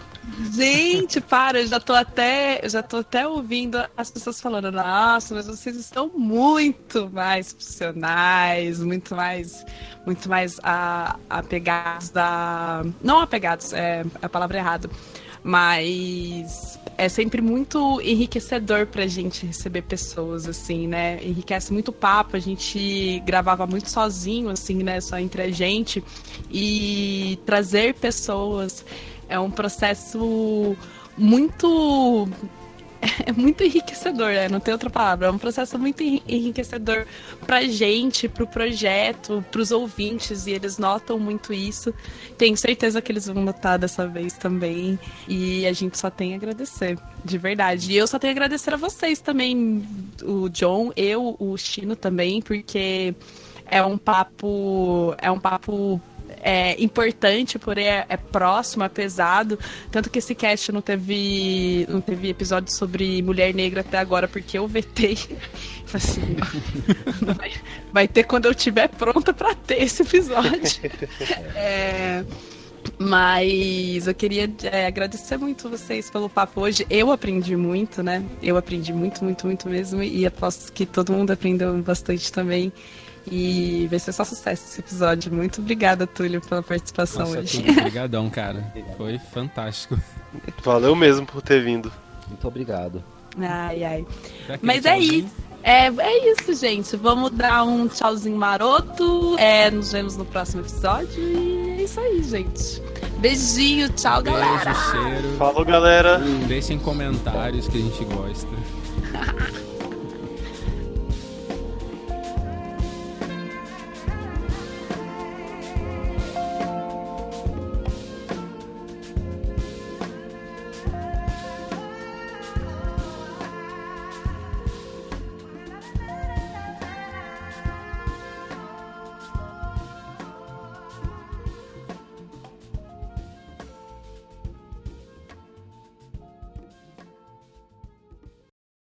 Gente, para, eu já tô até, eu já tô até ouvindo as pessoas falando, nossa, mas vocês estão muito mais profissionais, muito mais, muito mais a, apegados da, não apegados, é a palavra errada, mas é sempre muito enriquecedor pra gente receber pessoas, assim, né? Enriquece muito o papo, a gente gravava muito sozinho, assim, né? Só entre a gente. E trazer pessoas é um processo muito é muito enriquecedor, né? Não tem outra palavra. É um processo muito enriquecedor pra gente, pro projeto, pros ouvintes, e eles notam muito isso. Tenho certeza que eles vão notar dessa vez também. E a gente só tem a agradecer, de verdade. E eu só tenho a agradecer a vocês também, o John, eu, o Chino também, porque é um papo. É um papo é importante, porém é, é, próximo, é pesado. Tanto que esse cast não teve, não teve episódio sobre mulher negra até agora, porque eu vetei. Assim, vai, vai, ter quando eu estiver pronta para ter esse episódio. É, mas eu queria é, agradecer muito vocês pelo papo hoje. Eu aprendi muito, né? Eu aprendi muito, muito, muito mesmo. E aposto que todo mundo aprendeu bastante também. E vai ser só sucesso esse episódio. Muito obrigada, Túlio, pela participação Nossa, hoje. Obrigadão, cara. Foi fantástico. Valeu mesmo por ter vindo. Muito obrigado. Ai, ai. Mas é isso. É, é isso, gente. Vamos dar um tchauzinho maroto. É, nos vemos no próximo episódio. E é isso aí, gente. Beijinho, tchau, Beijo, galera. Cheiro. Falou, galera. Deixem comentários que a gente gosta.